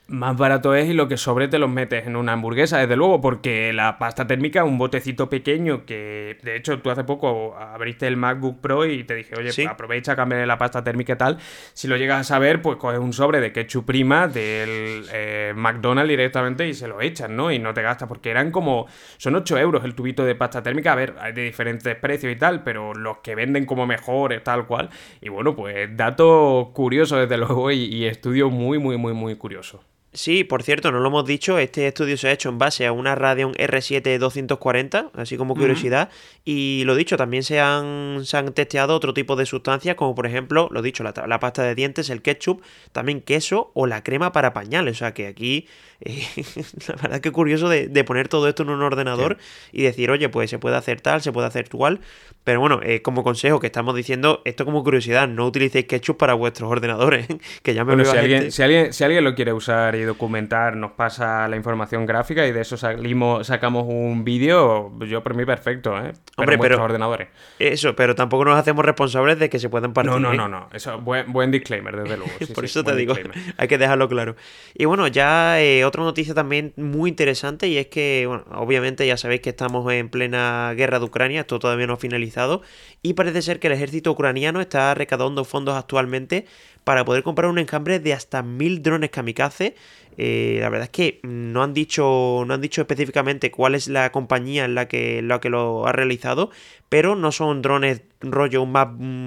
más barato es y lo que sobre te los metes en una hamburguesa, desde luego, porque la pasta térmica, un botecito pequeño que, de hecho, tú hace poco abriste el MacBook Pro y te dije, oye, aprovecha, cambia la pasta térmica y tal. Si lo llegas a saber, pues coges un sobre de ketchup prima del eh, McDonald's directamente y se lo echas, ¿no? Y no te gastas, porque eran como, son 8 euros el tubito de pasta térmica, a ver, hay de diferentes precios y tal, pero los que venden como mejores, tal cual. Y bueno, pues dato curioso, desde luego, y, y estudio muy, muy, muy, muy curioso. Sí, por cierto, no lo hemos dicho, este estudio se ha hecho en base a una Radeon R7 240, así como curiosidad, y lo dicho, también se han, se han testeado otro tipo de sustancias, como por ejemplo, lo dicho, la, la pasta de dientes, el ketchup, también queso o la crema para pañales, o sea que aquí la verdad que curioso de, poner todo esto en un ordenador y decir, oye, pues se puede hacer tal, se puede hacer igual. Pero bueno, eh, como consejo que estamos diciendo, esto como curiosidad, no utilicéis ketchup para vuestros ordenadores, que ya me bueno, si, alguien, si, alguien, si alguien lo quiere usar y documentar, nos pasa la información gráfica y de eso salimos, sacamos un vídeo, yo por mí perfecto, ¿eh? Hombre, pero, ordenadores. Eso, pero tampoco nos hacemos responsables de que se puedan partir. No, no, no, no. Eso, buen, buen disclaimer, desde luego. por eso te digo, hay que dejarlo claro. Y bueno, ya eh, otra noticia también muy interesante y es que, bueno, obviamente ya sabéis que estamos en plena guerra de Ucrania, esto todavía no ha finalizado y parece ser que el ejército ucraniano está recaudando fondos actualmente para poder comprar un encambre de hasta mil drones kamikaze. Eh, la verdad es que no han dicho no han dicho específicamente cuál es la compañía en la que, la que lo ha realizado, pero no son drones rollo un,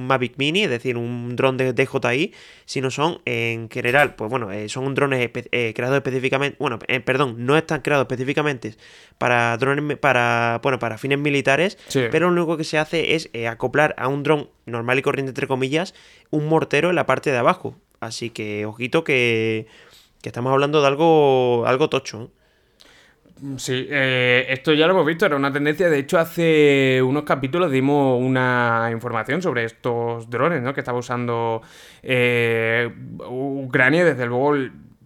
Mavic Mini, es decir, un dron de DJI, sino son en general, pues bueno, eh, son drones eh, creados específicamente, bueno, perdón, no están creados específicamente para drones para bueno, para fines militares, pero lo único que se hace es acoplar a un dron normal y corriente entre comillas un mortero en la parte de abajo. Así que ojito que, que estamos hablando de algo algo tocho. Sí, eh, esto ya lo hemos visto, era una tendencia. De hecho, hace unos capítulos dimos una información sobre estos drones ¿no? que estaba usando eh, Ucrania. Desde luego,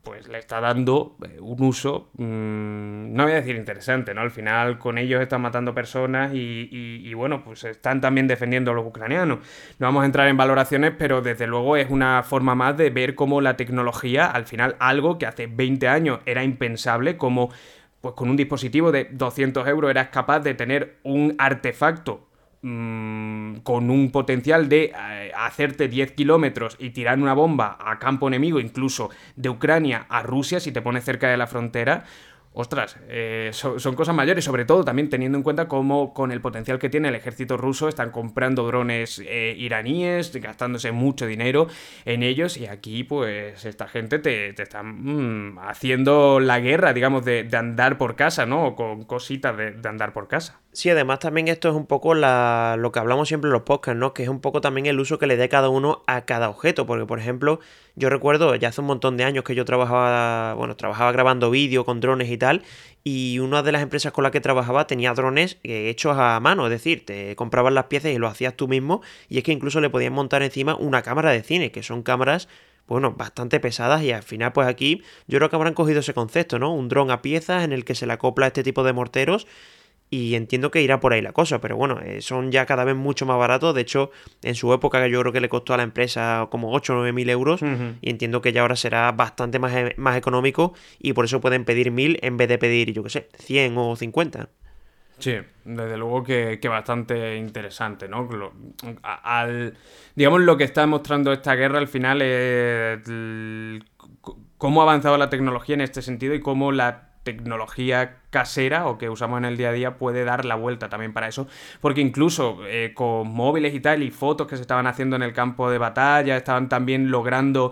pues le está dando eh, un uso, mm, no voy a decir interesante, ¿no? Al final con ellos están matando personas y, y, bueno, pues están también defendiendo a los ucranianos. No vamos a entrar en valoraciones, pero desde luego es una forma más de ver cómo la tecnología, al final algo que hace 20 años era impensable, como pues con un dispositivo de 200 euros eras capaz de tener un artefacto mm, con un potencial de eh, hacerte 10 kilómetros y tirar una bomba a campo enemigo, incluso de Ucrania a Rusia, si te pones cerca de la frontera, ostras, eh, son, cosas mayores, sobre todo también teniendo en cuenta cómo con el potencial que tiene el ejército ruso están comprando drones eh, iraníes, gastándose mucho dinero en ellos y aquí pues esta gente te, te está mm, haciendo la guerra, digamos, de, andar por casa, ¿no? con cositas de, de andar por casa. Sí, además también esto es un poco la, lo que hablamos siempre en los podcasts, ¿no? Que es un poco también el uso que le dé cada uno a cada objeto. Porque, por ejemplo, yo recuerdo ya hace un montón de años que yo trabajaba, bueno, trabajaba grabando vídeo con drones y tal. Y una de las empresas con las que trabajaba tenía drones eh, hechos a mano, es decir, te comprabas las piezas y lo hacías tú mismo. Y es que incluso le podías montar encima una cámara de cine, que son cámaras bueno, bastante pesadas y al final pues aquí yo creo que habrán cogido ese concepto, ¿no? Un dron a piezas en el que se le acopla este tipo de morteros y entiendo que irá por ahí la cosa, pero bueno, eh, son ya cada vez mucho más baratos. De hecho, en su época yo creo que le costó a la empresa como 8 o 9 mil euros y entiendo que ya ahora será bastante más, eh, más económico y por eso pueden pedir mil en vez de pedir, yo qué sé, 100 o 50. Sí, desde luego que, que bastante interesante, ¿no? al, digamos, lo que está mostrando esta guerra al final es cómo ha avanzado la tecnología en este sentido y cómo la tecnología casera o que usamos en el día a día puede dar la vuelta también para eso, porque incluso eh, con móviles y tal y fotos que se estaban haciendo en el campo de batalla, estaban también logrando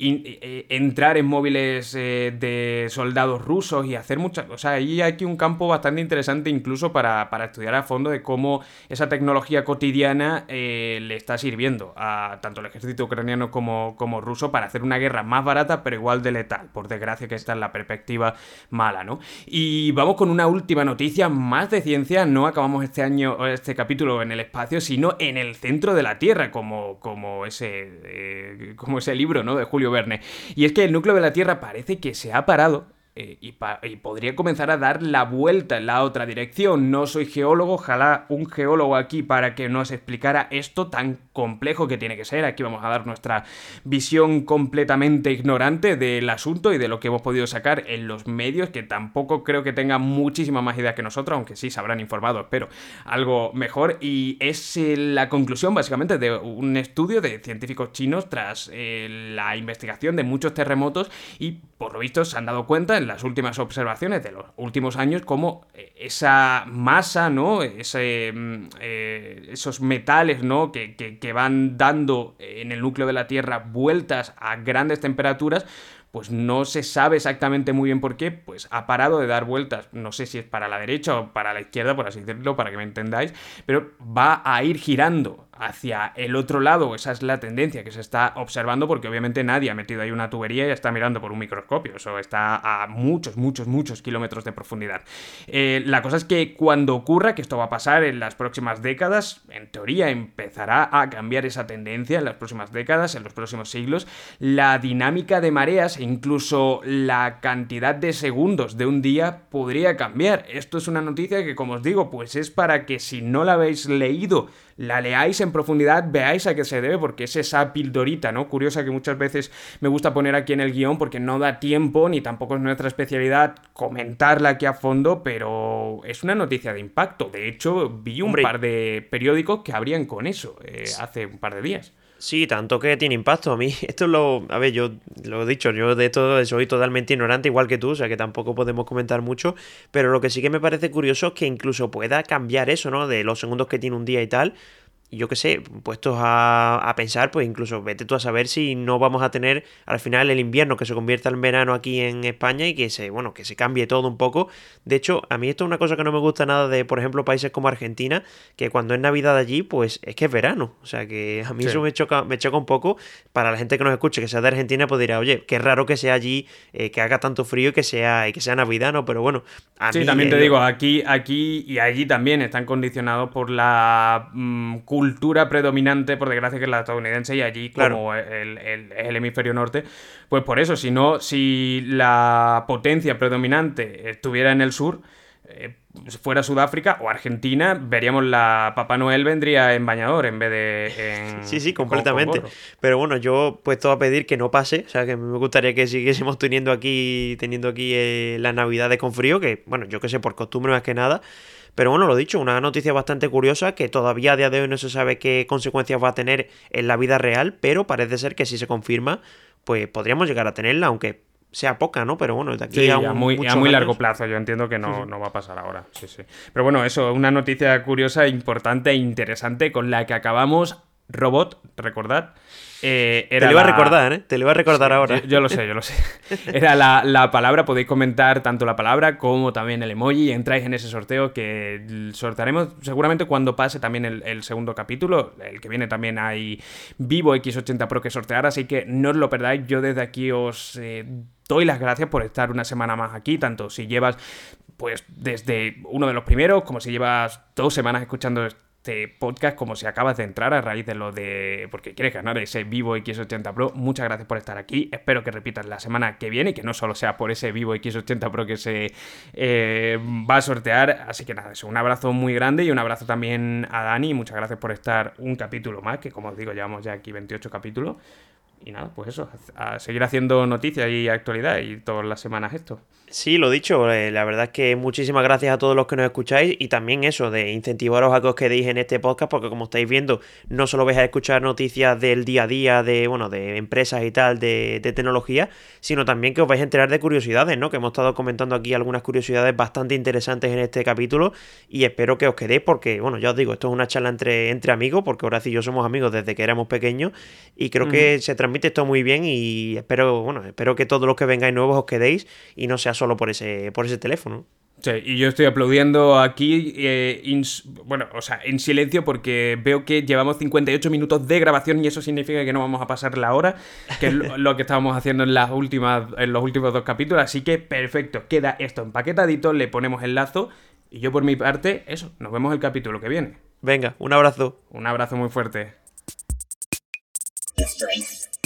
eh, entrar en móviles eh, de soldados rusos y hacer muchas... O sea, ahí hay aquí un campo bastante interesante incluso para, estudiar a fondo de cómo esa tecnología cotidiana eh, le está sirviendo a tanto el ejército ucraniano como, como ruso para hacer una guerra más barata pero igual de letal. Por desgracia que esta es la perspectiva mala, ¿no? Y vamos con una última noticia más de ciencia. No acabamos este año, este capítulo en el espacio, sino en el centro de la Tierra, como, como, ese, como ese libro, ¿no? De Julio Verne. Y es que el núcleo de la Tierra parece que se ha parado eh, y, podría comenzar a dar la vuelta en la otra dirección. No soy geólogo, ojalá un geólogo aquí para que nos explicara esto tan complejo que tiene que ser. Aquí vamos a dar nuestra visión completamente ignorante del asunto y de lo que hemos podido sacar en los medios, que tampoco creo que tengan muchísima más idea que nosotros, aunque sí se habrán informado, espero, algo mejor. Y es eh, la conclusión básicamente de un estudio de científicos chinos tras eh, la investigación de muchos terremotos y por lo visto se han dado cuenta en las últimas observaciones de los últimos años como eh, esa masa, ¿no? Ese, mm, eh, esos metales, ¿no? Que, que, van dando en el núcleo de la Tierra vueltas a grandes temperaturas, pues no se sabe exactamente muy bien por qué, pues ha parado de dar vueltas, no sé si es para la derecha o para la izquierda, por así decirlo, para que me entendáis, pero va a ir girando hacia el otro lado, esa es la tendencia que se está observando porque obviamente nadie ha metido ahí una tubería y está mirando por un microscopio, eso está a muchos, muchos, muchos kilómetros de profundidad. Eh, la cosa es que cuando ocurra, que esto va a pasar en las próximas décadas, en teoría empezará a cambiar esa tendencia en las próximas décadas, en los próximos siglos, la dinámica de mareas e incluso la cantidad de segundos de un día podría cambiar. Esto es una noticia que, como os digo, pues es para que si no la habéis leído, la leáis en profundidad, veáis a qué se debe, porque es esa pildorita, ¿no? Curiosa que muchas veces me gusta poner aquí en el guion, porque no da tiempo, ni tampoco es nuestra especialidad comentarla aquí a fondo, pero es una noticia de impacto. De hecho, vi un par de periódicos que abrían con eso eh, hace un par de días. Sí, tanto que tiene impacto. A mí, esto es lo. A ver, yo lo he dicho, yo de esto soy totalmente ignorante, igual que tú, o sea que tampoco podemos comentar mucho. Pero lo que sí que me parece curioso es que incluso pueda cambiar eso, ¿no? De los segundos que tiene un día y tal yo qué sé, puestos a, pensar, pues incluso vete tú a saber si no vamos a tener al final el invierno que se convierta en verano aquí en España y que se, bueno, que se cambie todo un poco. De hecho, a mí esto es una cosa que no me gusta nada de, por ejemplo, países como Argentina, que cuando es Navidad allí, pues es que es verano. O sea que a mí eso me choca, me choca un poco. Para la gente que nos escuche, que sea de Argentina, pues dirá, oye, qué raro que sea allí, eh, que haga tanto frío y que sea, y que sea Navidad, ¿no? Pero bueno, a sí, también te digo, aquí, aquí y allí también están condicionados por la mm, cultura predominante, por desgracia, que es la estadounidense, y allí, como el, el, hemisferio norte, pues por eso, si no, si la potencia predominante estuviera en el sur, eh, fuera Sudáfrica o Argentina, veríamos la Papá Noel vendría en bañador en vez de en, Sí, sí, completamente. Pero bueno, yo puesto a pedir que no pase, o sea, que me gustaría que siguiésemos teniendo aquí teniendo aquí eh, las Navidades con frío, que bueno, yo que sé, por costumbre más que nada. Pero bueno, lo dicho, una noticia bastante curiosa que todavía a día de hoy no se sabe qué consecuencias va a tener en la vida real, pero parece ser que si se confirma, pues podríamos llegar a tenerla, aunque sea poca, ¿no? Pero bueno, de aquí a, muy, a muy largo plazo, yo entiendo que no, no va a pasar ahora. Sí, sí. Pero bueno, eso, una noticia curiosa, importante e interesante con la que acabamos. Robot, recordad, eh, te lo iba a recordar, ¿eh? Te lo iba a recordar ahora. Yo, lo sé, yo lo sé. Era la, palabra, podéis comentar tanto la palabra como también el emoji. Entráis en ese sorteo que sortearemos seguramente cuando pase también el, segundo capítulo. El que viene también hay Vivo X80 Pro que sortear, así que no os lo perdáis. Yo desde aquí os eh, doy las gracias por estar una semana más aquí, tanto si llevas pues desde uno de los primeros, como si llevas dos semanas escuchando este podcast como si acabas de entrar a raíz de lo de... porque quieres ganar ese Vivo X80 Pro. Muchas gracias por estar aquí. Espero que repitas la semana que viene que no solo sea por ese Vivo X80 Pro que se eh, va a sortear. Así que nada, eso, un abrazo muy grande y un abrazo también a Dani. Muchas gracias por estar un capítulo más, que como os digo, llevamos ya aquí 28 capítulos. Y nada, pues eso, a seguir haciendo noticias y actualidad y todas las semanas esto. Sí, lo dicho, eh, la verdad es que muchísimas gracias a todos los que nos escucháis y también eso, de incentivaros a que os quedéis en este podcast, porque como estáis viendo, no solo vais a escuchar noticias del día a día, de, bueno, de empresas y tal, de, de tecnología, sino también que os vais a enterar de curiosidades, ¿no? Que hemos estado comentando aquí algunas curiosidades bastante interesantes en este capítulo y espero que os quedéis porque, bueno, ya os digo, esto es una charla entre, entre amigos, porque Horacio y yo somos amigos desde que éramos pequeños y creo que se transmite transmite esto muy bien y espero, bueno, espero que todos los que vengáis nuevos os quedéis y no sea solo por ese, por ese teléfono. Sí, y yo estoy aplaudiendo aquí, eh, bueno, o sea, en silencio porque veo que llevamos 58 minutos de grabación y eso significa que no vamos a pasar la hora, que es lo, que estábamos haciendo en, las últimas, en los últimos dos capítulos. Así que perfecto, queda esto empaquetadito, le ponemos el lazo y yo por mi parte, eso, nos vemos el capítulo que viene. Venga, un abrazo. Un abrazo muy fuerte.